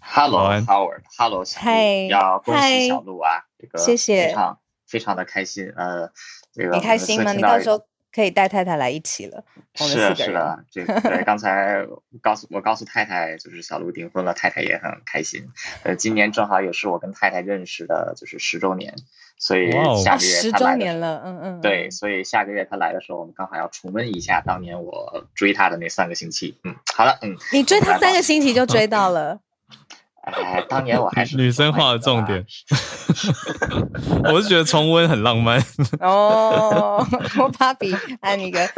Hello，Howard，Hello，小鹿，要恭喜小鹿啊，这个谢谢，非常非常的开心，呃。你开心吗？你到时候可以带太太来一起了。是的，是的，这个对。刚才告诉我告诉太太，就是小鹿订婚了，太太也很开心。呃，今年正好也是我跟太太认识的，就是十周年，所以下个月十周年了，嗯嗯。对，所以下个月他来的时候，我们刚好要重温一下当年我追他的那三个星期。嗯，好了，嗯。你追他三个星期就追到了。哎，当年我还是女生画的重点 我是觉得重温很浪漫 哦。我芭比按你个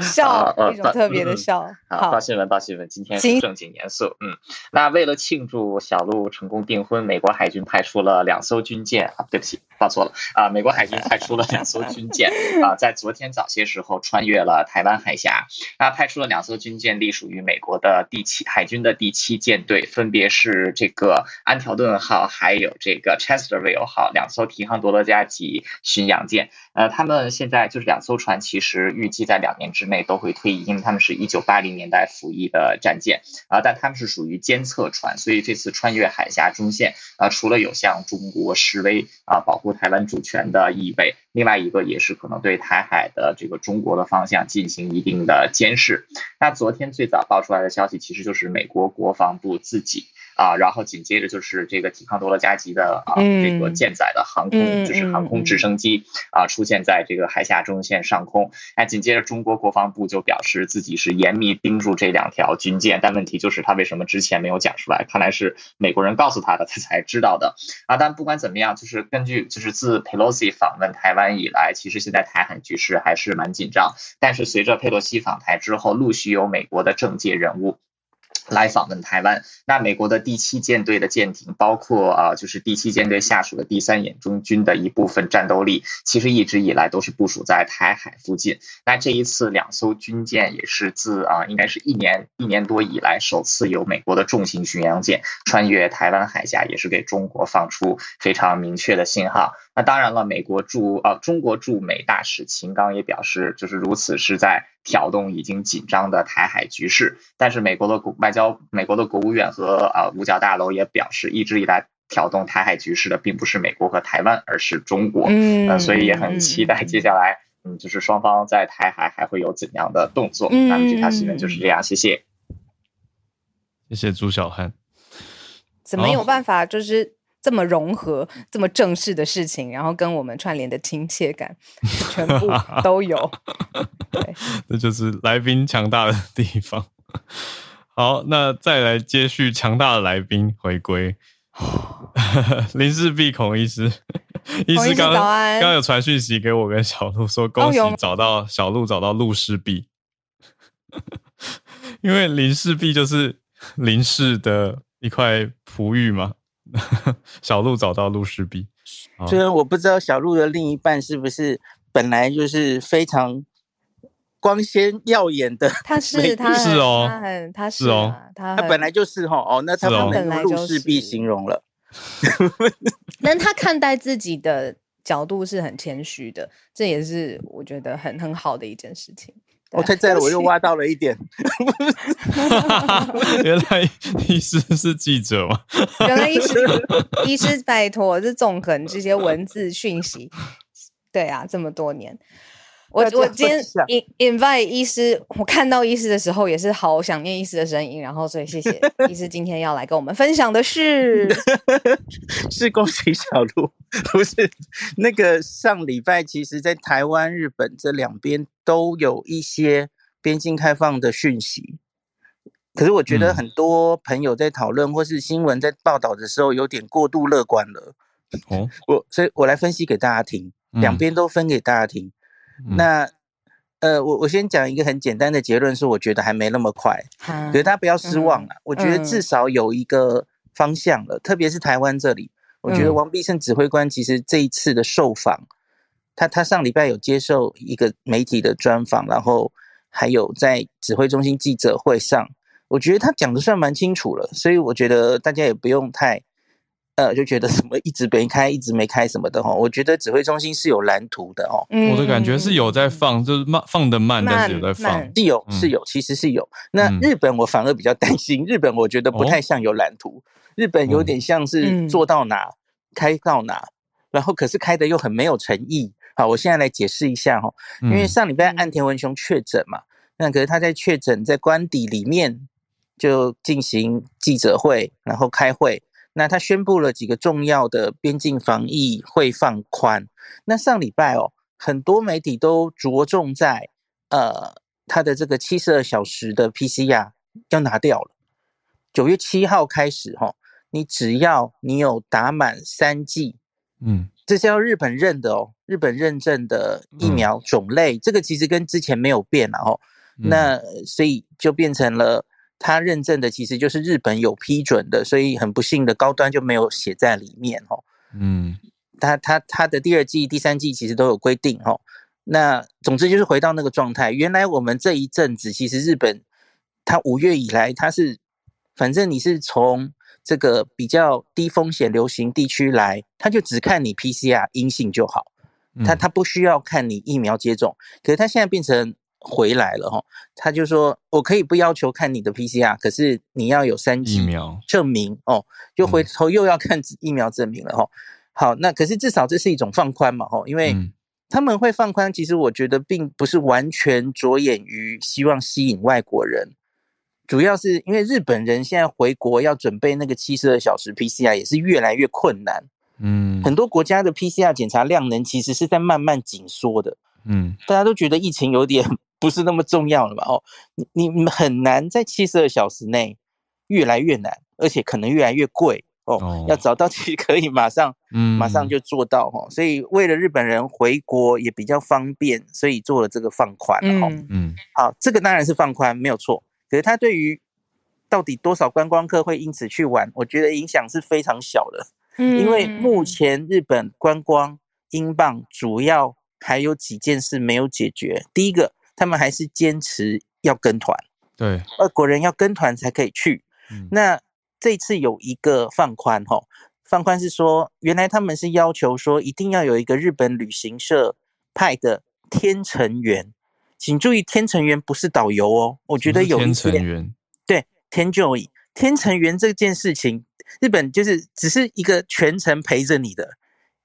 笑，一种特别的笑。好，报新闻，报新闻，今天是正经严肃。嗯，那为了庆祝小鹿成功订婚，美国海军派出了两艘军舰啊，对不起，报错了啊，美国海军派出了两艘军舰啊，在昨天早些时候穿越了台湾海峡。那，派出了两艘军舰，隶属于美国的第七海军的第七舰队，分别。是这个安条顿号，还有这个 Chesterville 号两艘提康多罗加级巡洋舰。呃，他们现在就是两艘船，其实预计在两年之内都会退役，因为他们是一九八零年代服役的战舰啊，但他们是属于监测船，所以这次穿越海峡中线啊，除了有向中国示威啊，保护台湾主权的意味，另外一个也是可能对台海的这个中国的方向进行一定的监视。那昨天最早爆出来的消息，其实就是美国国防部自己。啊，然后紧接着就是这个抵抗多罗加级的啊，这个舰载的航空，就是航空直升机啊，出现在这个海峡中线上空。那紧接着中国国防部就表示自己是严密盯住这两条军舰，但问题就是他为什么之前没有讲出来？看来是美国人告诉他的，他才知道的啊。但不管怎么样，就是根据就是自佩洛西访问台湾以来，其实现在台海局势还是蛮紧张。但是随着佩洛西访台之后，陆续有美国的政界人物。来访问台湾，那美国的第七舰队的舰艇，包括啊，就是第七舰队下属的第三眼中军的一部分战斗力，其实一直以来都是部署在台海附近。那这一次两艘军舰也是自啊，应该是一年一年多以来首次有美国的重型巡洋舰穿越台湾海峡，也是给中国放出非常明确的信号。那当然了，美国驻啊中国驻美大使秦刚也表示，就是如此是在挑动已经紧张的台海局势。但是美国的国外交，美国的国务院和啊五角大楼也表示，一直以来挑动台海局势的并不是美国和台湾，而是中国。嗯、呃，所以也很期待接下来，嗯，就是双方在台海还会有怎样的动作。那么这条新闻就是这样，谢谢。谢谢朱小汉。怎么有办法就是？这么融合、这么正式的事情，然后跟我们串联的亲切感，全部都有。对，这就是来宾强大的地方。好，那再来接续强大的来宾回归。林氏璧孔医师，医师刚刚刚有传讯息给我跟小鹿说，恭喜找到小鹿找到鹿氏璧，因为林氏璧就是林氏的一块璞玉嘛。小鹿找到鹿氏璧，虽然我不知道小鹿的另一半是不是本来就是非常光鲜耀眼的，他是他是哦，他很他是哦，他他本来就是哈哦，那他不能用鹿氏璧形容了 但他看待自己的角度是很谦虚的，这也是我觉得很很好的一件事情。我太在了，我又挖到了一点。原来医师是记者吗？原来医师，医师拜托，是纵横这些文字讯息。对啊，这么多年。我我今天 invite 医师，我看到医师的时候也是好想念医师的声音，然后所以谢谢 医师今天要来跟我们分享的 是，是恭喜小鹿，不是那个上礼拜，其实在台湾、日本这两边都有一些边境开放的讯息，可是我觉得很多朋友在讨论或是新闻在报道的时候有点过度乐观了。哦，我所以我来分析给大家听，两边都分给大家听。那，呃，我我先讲一个很简单的结论，是我觉得还没那么快，觉得大家不要失望了。嗯、我觉得至少有一个方向了，嗯、特别是台湾这里，我觉得王必胜指挥官其实这一次的受访，嗯、他他上礼拜有接受一个媒体的专访，然后还有在指挥中心记者会上，我觉得他讲的算蛮清楚了，所以我觉得大家也不用太。呃，就觉得什么一直没开，一直没开什么的哈。我觉得指挥中心是有蓝图的哦。我的感觉是有在放，就是慢放的慢，但是有在放。是有是有，其实是有。那日本我反而比较担心，日本我觉得不太像有蓝图，日本有点像是做到哪开到哪，然后可是开的又很没有诚意。好，我现在来解释一下哈，因为上礼拜岸田文雄确诊嘛，那可是他在确诊在官邸里面就进行记者会，然后开会。那他宣布了几个重要的边境防疫会放宽。那上礼拜哦，很多媒体都着重在呃他的这个七十二小时的 PCR 要拿掉了。九月七号开始哈、哦，你只要你有打满三剂，嗯，这是要日本认的哦，日本认证的疫苗种类，嗯、这个其实跟之前没有变了哦。嗯、那所以就变成了。他认证的其实就是日本有批准的，所以很不幸的高端就没有写在里面哦。嗯，他他他的第二季、第三季其实都有规定哦。那总之就是回到那个状态。原来我们这一阵子其实日本，他五月以来他是，反正你是从这个比较低风险流行地区来，他就只看你 PCR 阴性就好，他他不需要看你疫苗接种。可是他现在变成。回来了哈，他就说，我可以不要求看你的 PCR，可是你要有三剂疫苗证明哦，就回头又要看疫苗证明了哈。好，那可是至少这是一种放宽嘛哈，因为他们会放宽，其实我觉得并不是完全着眼于希望吸引外国人，主要是因为日本人现在回国要准备那个七十二小时 PCR 也是越来越困难，嗯，很多国家的 PCR 检查量能其实是在慢慢紧缩的，嗯，大家都觉得疫情有点。不是那么重要了吧？哦，你你很难在七十二小时内越来越难，而且可能越来越贵哦。哦，要找到其实可以马上，嗯，马上就做到哈。所以为了日本人回国也比较方便，所以做了这个放宽了。嗯嗯，好，这个当然是放宽没有错。可是它对于到底多少观光客会因此去玩，我觉得影响是非常小的。嗯，因为目前日本观光英镑主要还有几件事没有解决。第一个。他们还是坚持要跟团，对，外国人要跟团才可以去。嗯、那这次有一个放宽，哈，放宽是说，原来他们是要求说，一定要有一个日本旅行社派的天成员，请注意，天成员不是导游哦。我觉得有天成员，对，天就天成员这件事情，日本就是只是一个全程陪着你的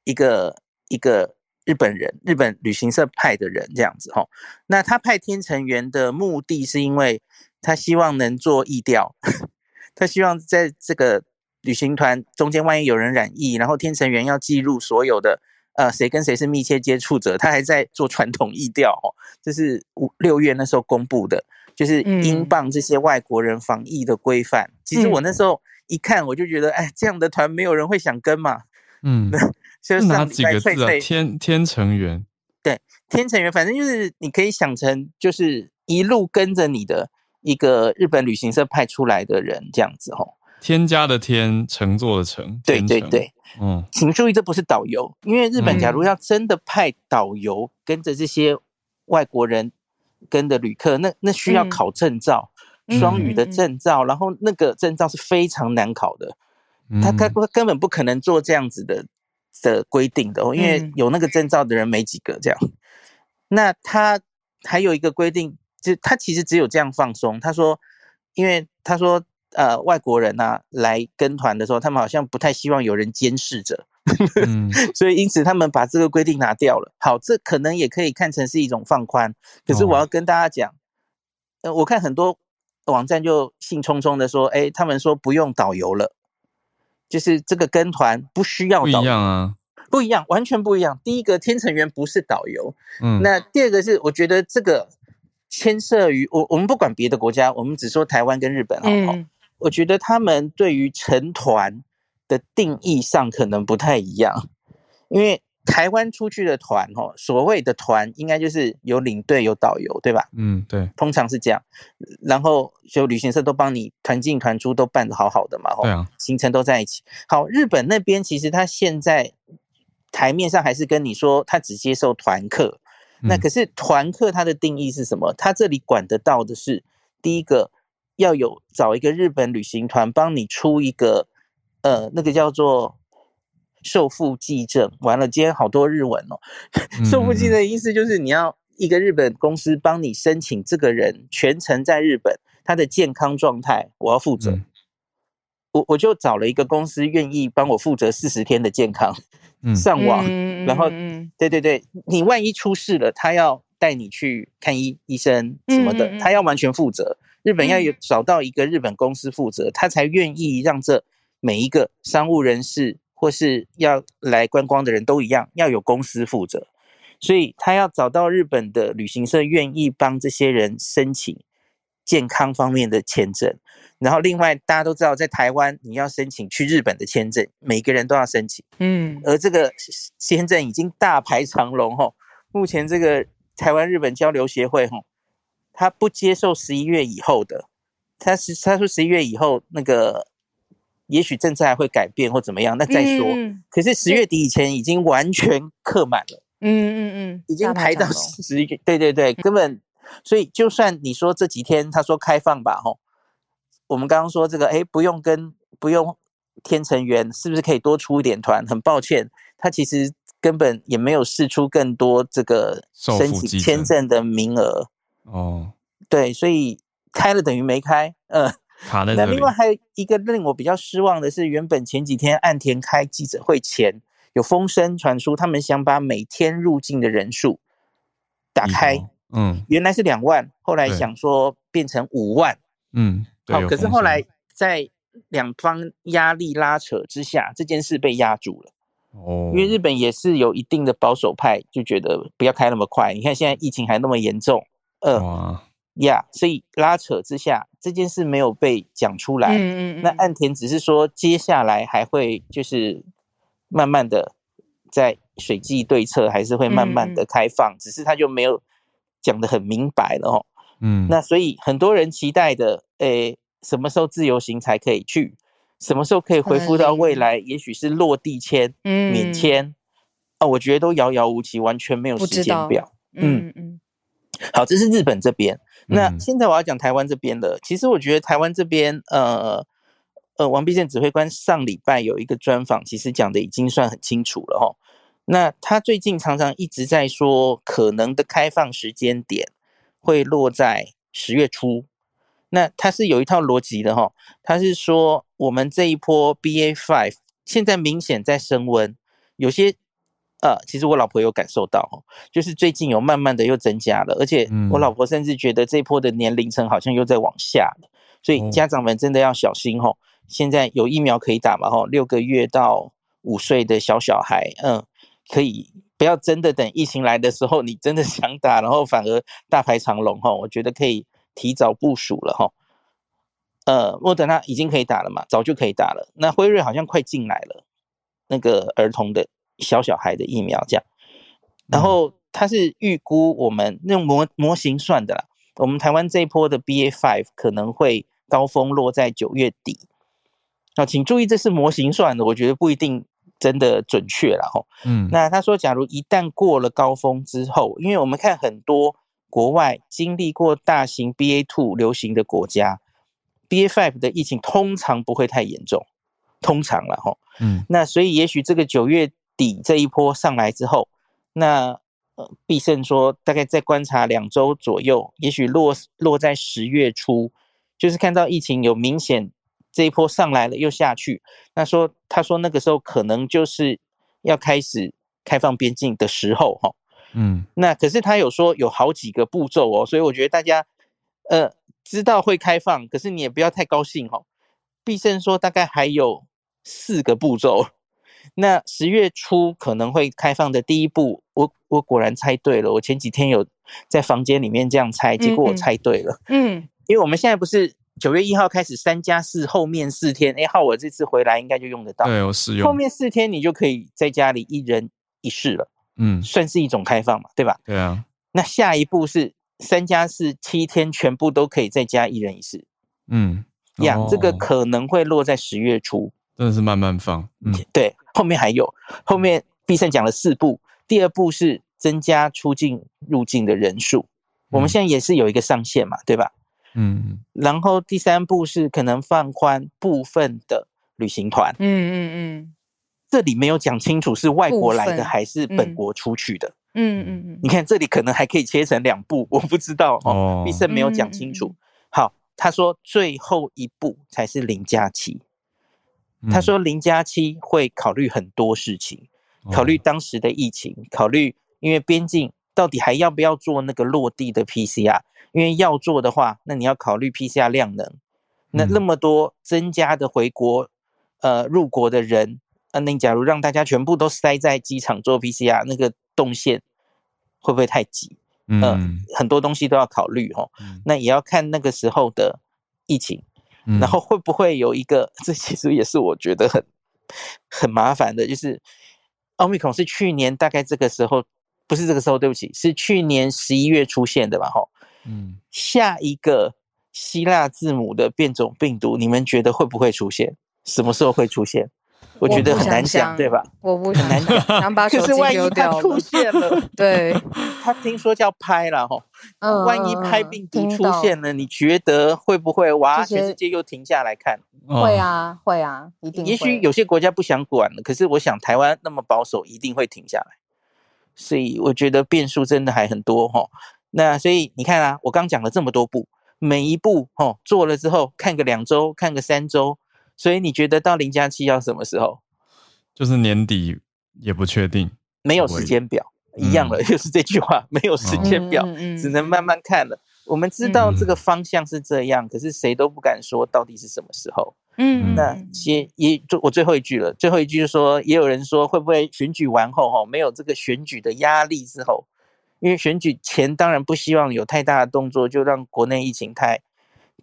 一个一个。日本人，日本旅行社派的人这样子哈，那他派天成员的目的是因为他希望能做疫调，他希望在这个旅行团中间，万一有人染疫，然后天成员要记录所有的呃谁跟谁是密切接触者，他还在做传统疫调哦，这是五六月那时候公布的，就是英镑这些外国人防疫的规范。嗯、其实我那时候一看，我就觉得，哎，这样的团没有人会想跟嘛，嗯。就是哪几个字啊？天天成员，对，天成员，反正就是你可以想成就是一路跟着你的一个日本旅行社派出来的人这样子吼。添加的天，乘坐的乘，对对对，嗯，请注意，这不是导游，因为日本假如要真的派导游跟着这些外国人跟的旅客，那那需要考证照，双语的证照，然后那个证照是非常难考的。他他根本不可能做这样子的的规定的哦，因为有那个证照的人没几个这样。那他还有一个规定，就他其实只有这样放松。他说，因为他说，呃，外国人啊来跟团的时候，他们好像不太希望有人监视着，嗯、所以因此他们把这个规定拿掉了。好，这可能也可以看成是一种放宽。可是我要跟大家讲，呃，我看很多网站就兴冲冲的说，哎，他们说不用导游了，就是这个跟团不需要导游。不一样啊。不一样，完全不一样。第一个，天成员不是导游，嗯，那第二个是，我觉得这个牵涉于我，我们不管别的国家，我们只说台湾跟日本好不好？嗯，我觉得他们对于成团的定义上可能不太一样，因为。台湾出去的团，吼，所谓的团应该就是有领队、有导游，对吧？嗯，对，通常是这样。然后就旅行社都帮你团进团出，都办得好好的嘛，吼，对啊，行程都在一起。好，日本那边其实他现在台面上还是跟你说，他只接受团客。嗯。那可是团客他的定义是什么？他这里管得到的是，第一个要有找一个日本旅行团帮你出一个，呃，那个叫做。受付寄证完了，今天好多日文哦。受付寄证的意思就是你要一个日本公司帮你申请，这个人全程在日本，他的健康状态我要负责。嗯、我我就找了一个公司愿意帮我负责四十天的健康，嗯、上网，然后对对对，你万一出事了，他要带你去看医医生什么的，他要完全负责。日本要有找到一个日本公司负责，他才愿意让这每一个商务人士。或是要来观光的人都一样，要有公司负责，所以他要找到日本的旅行社愿意帮这些人申请健康方面的签证。然后另外大家都知道，在台湾你要申请去日本的签证，每个人都要申请，嗯，而这个签证已经大排长龙吼。目前这个台湾日本交流协会吼，他不接受十一月以后的，他是他说十一月以后那个。也许政策还会改变或怎么样，那再说。嗯、可是十月底以前已经完全客满了，嗯嗯嗯，已经排到十一月。对对对，根本。所以就算你说这几天他说开放吧，吼，我们刚刚说这个，哎，不用跟不用天成员，是不是可以多出一点团？很抱歉，他其实根本也没有释出更多这个申请签证的名额。哦，对，所以开了等于没开，嗯。那另外还有一个令我比较失望的是，原本前几天岸田开记者会前有风声传出，他们想把每天入境的人数打开，嗯，原来是两万，后来想说变成五万，嗯，好，可是后来在两方压力拉扯之下，这件事被压住了，哦，因为日本也是有一定的保守派，就觉得不要开那么快，你看现在疫情还那么严重，呃。呀，yeah, 所以拉扯之下，这件事没有被讲出来。嗯嗯嗯。那岸田只是说，接下来还会就是慢慢的在水际对策，还是会慢慢的开放，嗯嗯，只是他就没有讲的很明白了哦。嗯。那所以很多人期待的，诶，什么时候自由行才可以去？什么时候可以恢复到未来？也许是落地签、嗯、免签啊，我觉得都遥遥无期，完全没有时间表。嗯嗯。好，这是日本这边。那现在我要讲台湾这边的，其实我觉得台湾这边，呃呃，王必胜指挥官上礼拜有一个专访，其实讲的已经算很清楚了哈。那他最近常常一直在说，可能的开放时间点会落在十月初。那他是有一套逻辑的哈，他是说我们这一波 BA five 现在明显在升温，有些。呃，其实我老婆有感受到，就是最近有慢慢的又增加了，而且我老婆甚至觉得这一波的年龄层好像又在往下了，所以家长们真的要小心哦。现在有疫苗可以打嘛吼，六个月到五岁的小小孩，嗯，可以不要真的等疫情来的时候，你真的 想打，然后反而大排长龙吼，我觉得可以提早部署了吼。呃，莫德纳已经可以打了嘛，早就可以打了，那辉瑞好像快进来了，那个儿童的。小小孩的疫苗这样，然后它是预估我们用模模型算的啦。我们台湾这一波的 BA five 可能会高峰落在九月底。啊，请注意，这是模型算的，我觉得不一定真的准确了哈。嗯，那他说，假如一旦过了高峰之后，因为我们看很多国外经历过大型 BA two 流行的国家，BA five 的疫情通常不会太严重。通常了哈。嗯，那所以也许这个九月底这一波上来之后，那呃，必胜说大概再观察两周左右，也许落落在十月初，就是看到疫情有明显这一波上来了又下去，那说他说那个时候可能就是要开始开放边境的时候哈。嗯，那可是他有说有好几个步骤哦，所以我觉得大家呃知道会开放，可是你也不要太高兴哈。必胜说大概还有四个步骤，那十月初可能会开放的第一步，我我果然猜对了。我前几天有在房间里面这样猜，结果我猜对了。嗯，嗯，因为我们现在不是九月一号开始三加四，后面四天，哎，好我这次回来应该就用得到。对，我试用。后面四天你就可以在家里一人一室了。嗯，算是一种开放嘛，对吧？对啊。那下一步是三加四七天，全部都可以在家一人一室。嗯，呀，这个可能会落在十月初。真的是慢慢放。嗯，对，后面还有，后面必胜讲了四步，第二步是增加出境入境的人数，我们现在也是有一个上限嘛，对吧？嗯。然后第三步是可能放宽部分的旅行团。嗯嗯嗯。这里没有讲清楚是外国来的还是本国出去的。嗯嗯嗯，你看这里可能还可以切成两步，我不知道哦。必胜没有讲清楚。好，他说最后一步才是零加七。他说零加七会考虑很多事情，考虑当时的疫情，考虑因为边境到底还要不要做那个落地的 PCR？因为要做的话，那你要考虑 PCR 量能。那那么多增加的回国呃入国的人。那你假如让大家全部都塞在机场做 PCR，那个动线会不会太挤？嗯、呃，很多东西都要考虑哦。嗯、那也要看那个时候的疫情，嗯、然后会不会有一个？这其实也是我觉得很很麻烦的，就是奥密克戎是去年大概这个时候，不是这个时候，对不起，是去年十一月出现的吧？哈，嗯，下一个希腊字母的变种病毒，你们觉得会不会出现？什么时候会出现？我觉得很难讲，对吧？我不想讲，想把手 机丢掉了。出现了，对，他听说叫拍了哈。嗯，万一拍病毒出现了，你觉得会不会哇？全世界又停下来看？会啊，会啊，一定。也许有些国家不想管了，可是我想台湾那么保守，一定会停下来。所以我觉得变数真的还很多哈。那所以你看啊，我刚讲了这么多步，每一步哈做了之后，看个两周，看个三周。所以你觉得到零加七要什么时候？就是年底也不确定，没有时间表，一样了，又是这句话，没有时间表，只能慢慢看了。我们知道这个方向是这样，可是谁都不敢说到底是什么时候。嗯，那先也就我最后一句了，最后一句就说，也有人说会不会选举完后哈，没有这个选举的压力之后，因为选举前当然不希望有太大的动作，就让国内疫情太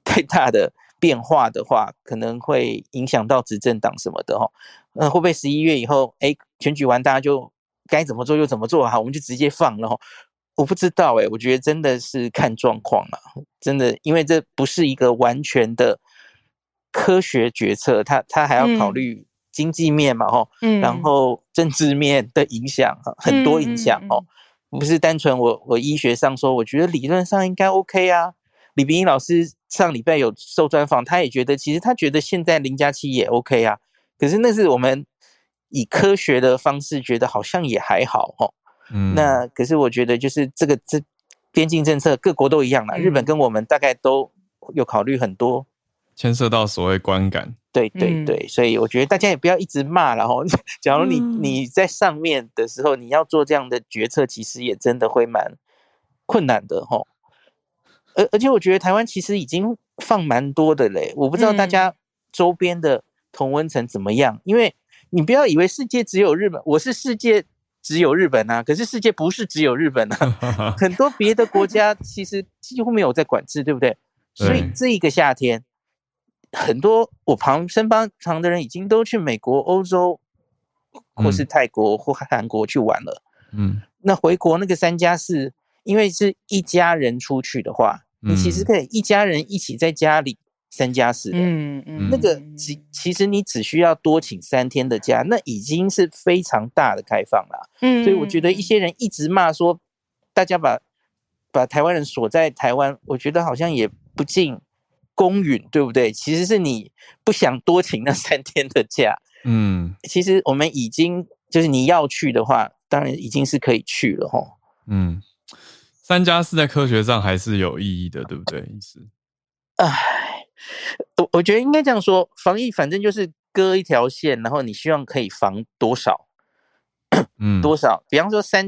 太大的。变化的话，可能会影响到执政党什么的哈。嗯，会不会十一月以后，哎，选举完大家就该怎么做就怎么做哈？我们就直接放了哈。我不知道哎，我觉得真的是看状况了，真的，因为这不是一个完全的科学决策，他他还要考虑经济面嘛哈，嗯，然后政治面的影响哈，很多影响哦，不是单纯我我医学上说，我觉得理论上应该 OK 啊。李冰英老师上礼拜有受专访，他也觉得，其实他觉得现在零加七也 OK 啊。可是那是我们以科学的方式觉得好像也还好哦。嗯，那可是我觉得就是这个这边境政策各国都一样啦，嗯、日本跟我们大概都有考虑很多，牵涉到所谓观感。对对对，所以我觉得大家也不要一直骂了哈。假如你你在上面的时候，你要做这样的决策，其实也真的会蛮困难的哈。而而且我觉得台湾其实已经放蛮多的嘞，我不知道大家周边的同温层怎么样，嗯、因为你不要以为世界只有日本，我是世界只有日本啊，可是世界不是只有日本啊，很多别的国家其实几乎没有在管制，对不对？所以这一个夏天，很多我旁身旁旁的人已经都去美国、欧洲，或是泰国或韩国去玩了，嗯，那回国那个三加四。因为是一家人出去的话，你其实可以一家人一起在家里三加四的，嗯嗯，那个其其实你只需要多请三天的假，那已经是非常大的开放了。嗯，所以我觉得一些人一直骂说，大家把把台湾人锁在台湾，我觉得好像也不尽公允，对不对？其实是你不想多请那三天的假。嗯，其实我们已经就是你要去的话，当然已经是可以去了齁。嗯，三加四在科学上还是有意义的，对不对？意思？哎，我我觉得应该这样说，防疫反正就是割一条线，然后你希望可以防多少？嗯，多少？比方说三，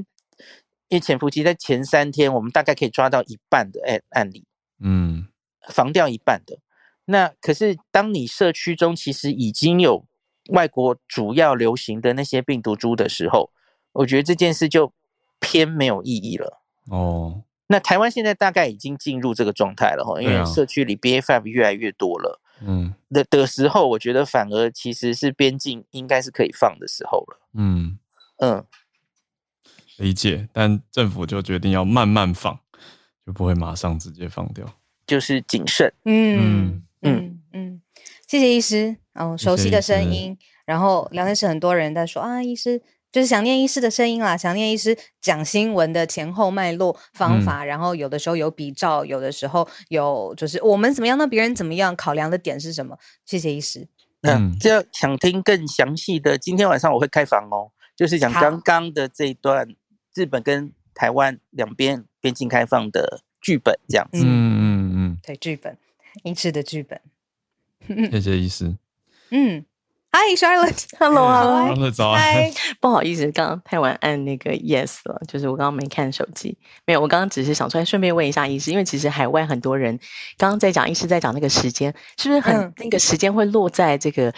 因为潜伏期在前三天，我们大概可以抓到一半的案案例。嗯，防掉一半的。那可是当你社区中其实已经有。外国主要流行的那些病毒株的时候，我觉得这件事就偏没有意义了。哦，那台湾现在大概已经进入这个状态了哈，因为社区里 BA.5 越来越多了。嗯，的的时候，我觉得反而其实是边境应该是可以放的时候了。嗯嗯，理解，但政府就决定要慢慢放，就不会马上直接放掉，就是谨慎。嗯嗯嗯嗯，谢谢医师。嗯，熟悉的声音，然后聊天室很多人在说啊，医师就是想念医师的声音啦，想念医师讲新闻的前后脉络方法，嗯、然后有的时候有比照，有的时候有就是我们怎么样，那别人怎么样，考量的点是什么？谢谢医师。嗯，这想听更详细的，今天晚上我会开房哦，就是讲刚刚的这一段日本跟台湾两边边境开放的剧本这样子。嗯嗯嗯，对，剧本，医师的剧本。谢谢医师。嗯，Hi Charlotte，Hello，Hello，早安。不好意思，刚刚太晚按那个 Yes 了，就是我刚刚没看手机。没有，我刚刚只是想出来顺便问一下医师，因为其实海外很多人刚刚在讲，医师在讲那个时间，是不是很、嗯、那个时间会落在这个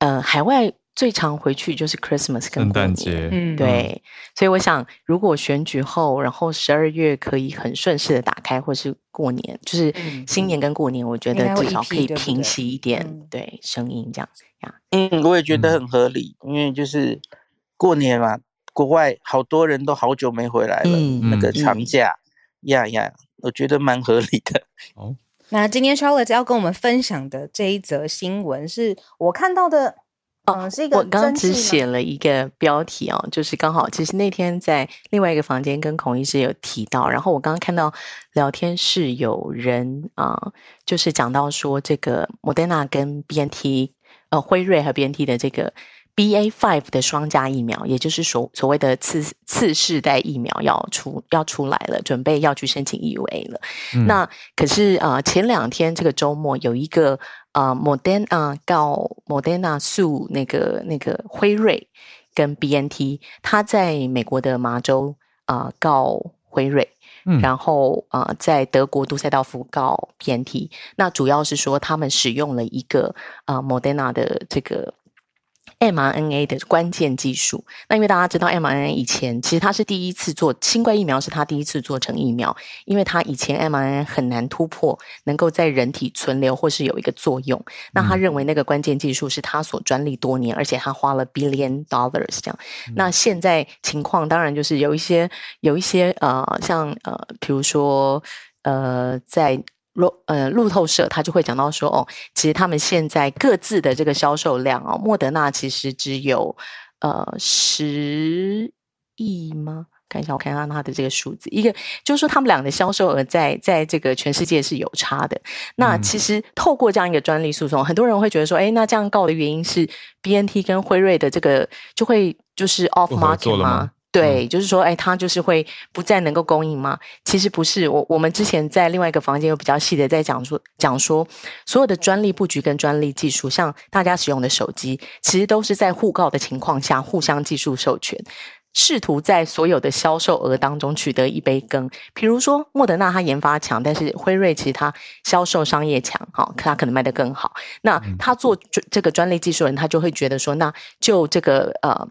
呃海外？最常回去就是 Christmas 跟过年，圣诞节，嗯，对，所以我想，如果选举后，然后十二月可以很顺势的打开，或是过年，就是新年跟过年，我觉得至少可以平息一点，对声音这样子呀。嗯，我也觉得很合理，因为就是过年嘛，国外好多人都好久没回来了，那个长假呀呀，我觉得蛮合理的。哦，那今天 Charlotte 要跟我们分享的这一则新闻，是我看到的。哦，是一个。我刚刚只写了一个标题哦，就是刚好，其实那天在另外一个房间跟孔医师有提到，然后我刚刚看到聊天室有人啊、呃，就是讲到说这个莫德纳跟 BNT，呃，辉瑞和 BNT 的这个。B A five 的双价疫苗，也就是所所谓的次次世代疫苗要出要出来了，准备要去申请 E U A 了。嗯、那可是啊、呃，前两天这个周末有一个啊，莫德纳告莫德纳诉那个那个辉瑞跟 B N T，他在美国的麻州啊、呃、告辉瑞，嗯、然后啊、呃、在德国杜塞道夫告 B N T。那主要是说他们使用了一个啊莫德纳的这个。mRNA 的关键技术，那因为大家知道 mRNA 以前其实它是第一次做新冠疫苗，是它第一次做成疫苗，因为它以前 mRNA 很难突破能够在人体存留或是有一个作用。那他认为那个关键技术是他所专利多年，而且他花了 billion dollars 这样。那现在情况当然就是有一些有一些呃，像呃，比如说呃，在。路呃路透社他就会讲到说哦，其实他们现在各自的这个销售量哦，莫德纳其实只有呃十亿吗？看一下，我看一下他的这个数字，一个就是说他们俩的销售额在在这个全世界是有差的。那其实透过这样一个专利诉讼，很多人会觉得说，哎，那这样告的原因是 BNT 跟辉瑞的这个就会就是 off market 吗？对，就是说，哎，他就是会不再能够供应吗？其实不是，我我们之前在另外一个房间有比较细的在讲说，讲说所有的专利布局跟专利技术，像大家使用的手机，其实都是在互告的情况下互相技术授权，试图在所有的销售额当中取得一杯羹。比如说，莫德纳它研发强，但是辉瑞其实它销售商业强，哈，它可能卖得更好。那他做这个专利技术人，他就会觉得说，那就这个呃。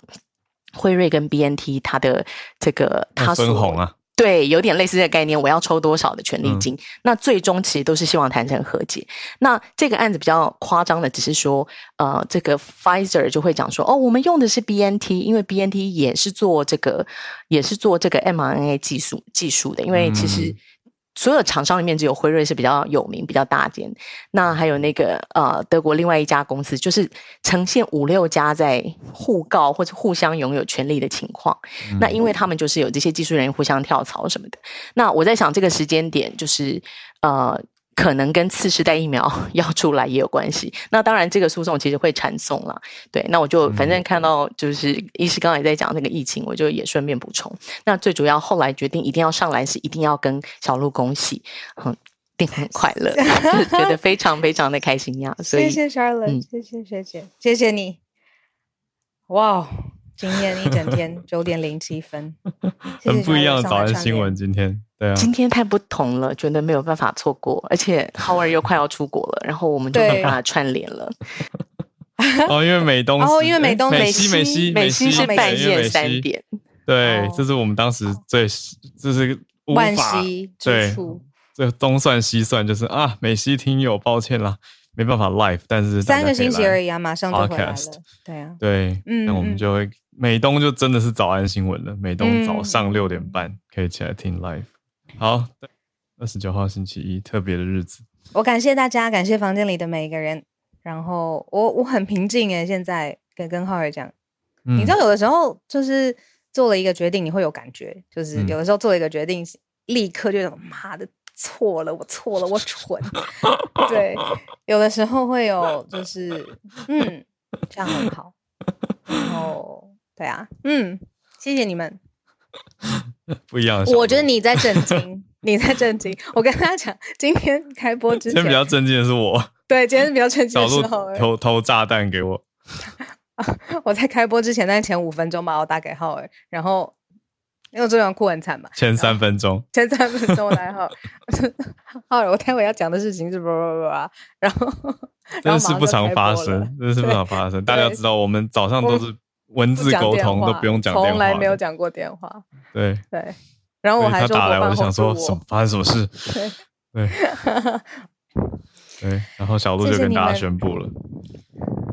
辉瑞跟 BNT，它的这个它分红啊，对，有点类似的概念。我要抽多少的权利金？嗯、那最终其实都是希望谈成和解。那这个案子比较夸张的，只是说，呃，这个 Pfizer 就会讲说，哦，我们用的是 BNT，因为 BNT 也是做这个，也是做这个 mRNA 技术技术的，因为其实。嗯所有厂商里面只有辉瑞是比较有名、比较大间，那还有那个呃德国另外一家公司，就是呈现五六家在互告或者互相拥有权利的情况。嗯、那因为他们就是有这些技术人员互相跳槽什么的。那我在想这个时间点，就是呃可能跟次世代疫苗 要出来也有关系。那当然，这个诉讼其实会缠讼了。对，那我就反正看到就是医师刚才在讲那个疫情，我就也顺便补充。那最主要后来决定一定要上来，是一定要跟小鹿恭喜，嗯，定很快乐，就是觉得非常非常的开心呀。所以谢谢 Charlotte，、嗯、谢谢学姐，谢谢你。哇，今天一整天 九点零七分，很不一样的早安新闻，今天。对啊，今天太不同了，觉得没有办法错过，而且 Howard 又快要出国了，然后我们就没办法串联了。哦，因为美东，哦，因为美东，美西，美西，美西是半夜三点。对，这是我们当时最，这是无法对，这东算西算，就是啊，美西听友，抱歉啦，没办法 live，但是三个星期而已啊，马上就回来了。对啊，对，嗯，那我们就会美东就真的是早安新闻了，美东早上六点半可以起来听 live。好，二十九号星期一，特别的日子。我感谢大家，感谢房间里的每一个人。然后我我很平静诶，现在跟跟浩尔讲，嗯、你知道有的时候就是做了一个决定，你会有感觉，就是有的时候做了一个决定，嗯、立刻就妈的错了，我错了，我蠢。对，有的时候会有，就是嗯，这样很好。然后对啊，嗯，谢谢你们。不一样，我觉得你在震惊，你在震惊。我跟大家讲，今天开播之前，今天比较震惊的是我。对，今天是比较震惊的时候，偷偷炸弹给我。我在开播之前，在前五分钟把我打给浩尔，然后因为这场哭很惨嘛。前三分钟，前三分钟来浩，浩尔，我待会要讲的事情是不不不啊，然后真的是不常发生，真的是不常发生。大家知道，我们早上都是。文字沟通都不用讲电话，从来没有讲过电话。对对，然后我还打来，我就想说什么发生什么事？对对，然后小鹿就跟大家宣布了，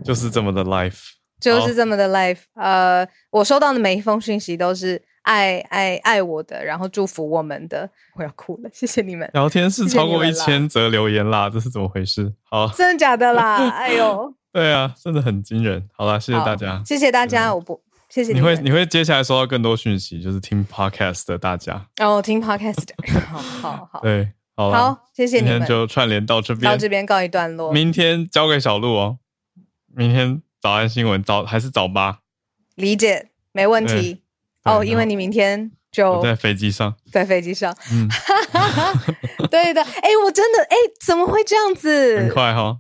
就是这么的 life，就是这么的 life。呃，我收到的每一封讯息都是爱爱爱我的，然后祝福我们的。我要哭了，谢谢你们。聊天室超过一千则留言啦，这是怎么回事？好，真的假的啦？哎呦！对啊，真的很惊人。好了，谢谢大家，谢谢大家。我不谢谢你。你会你会接下来收到更多讯息，就是听 podcast 的大家。哦，听 podcast 的，好好好。对，好谢谢你们。今天就串联到这边，到这边告一段落。明天交给小鹿哦。明天早安新闻早还是早八？理解，没问题。哦，因为你明天就在飞机上，在飞机上。嗯，对的。哎，我真的哎，怎么会这样子？很快哈。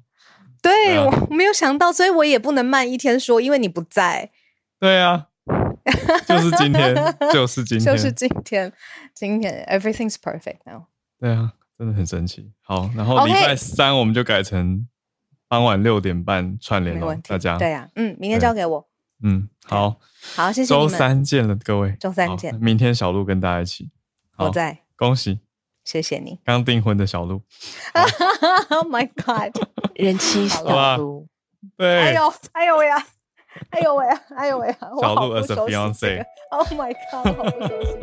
对，啊、我没有想到，所以我也不能慢一天说，因为你不在。对啊，就是今天，就是今天，就是今天，今天，everything's perfect now。对啊，真的很神奇。好，然后礼拜三我们就改成傍晚六点半串联了，大家。对啊，嗯，明天交给我。嗯，好，好，谢谢。周三见了，各位。周三见。明天小鹿跟大家一起。我在。恭喜。谢谢你，刚订婚的小鹿。Oh my god，人妻小鹿。对，哎呦，哎呦喂呀，哎呦喂呀，哎呦喂啊，小鹿 as a fiance。Oh my god，好不熟悉。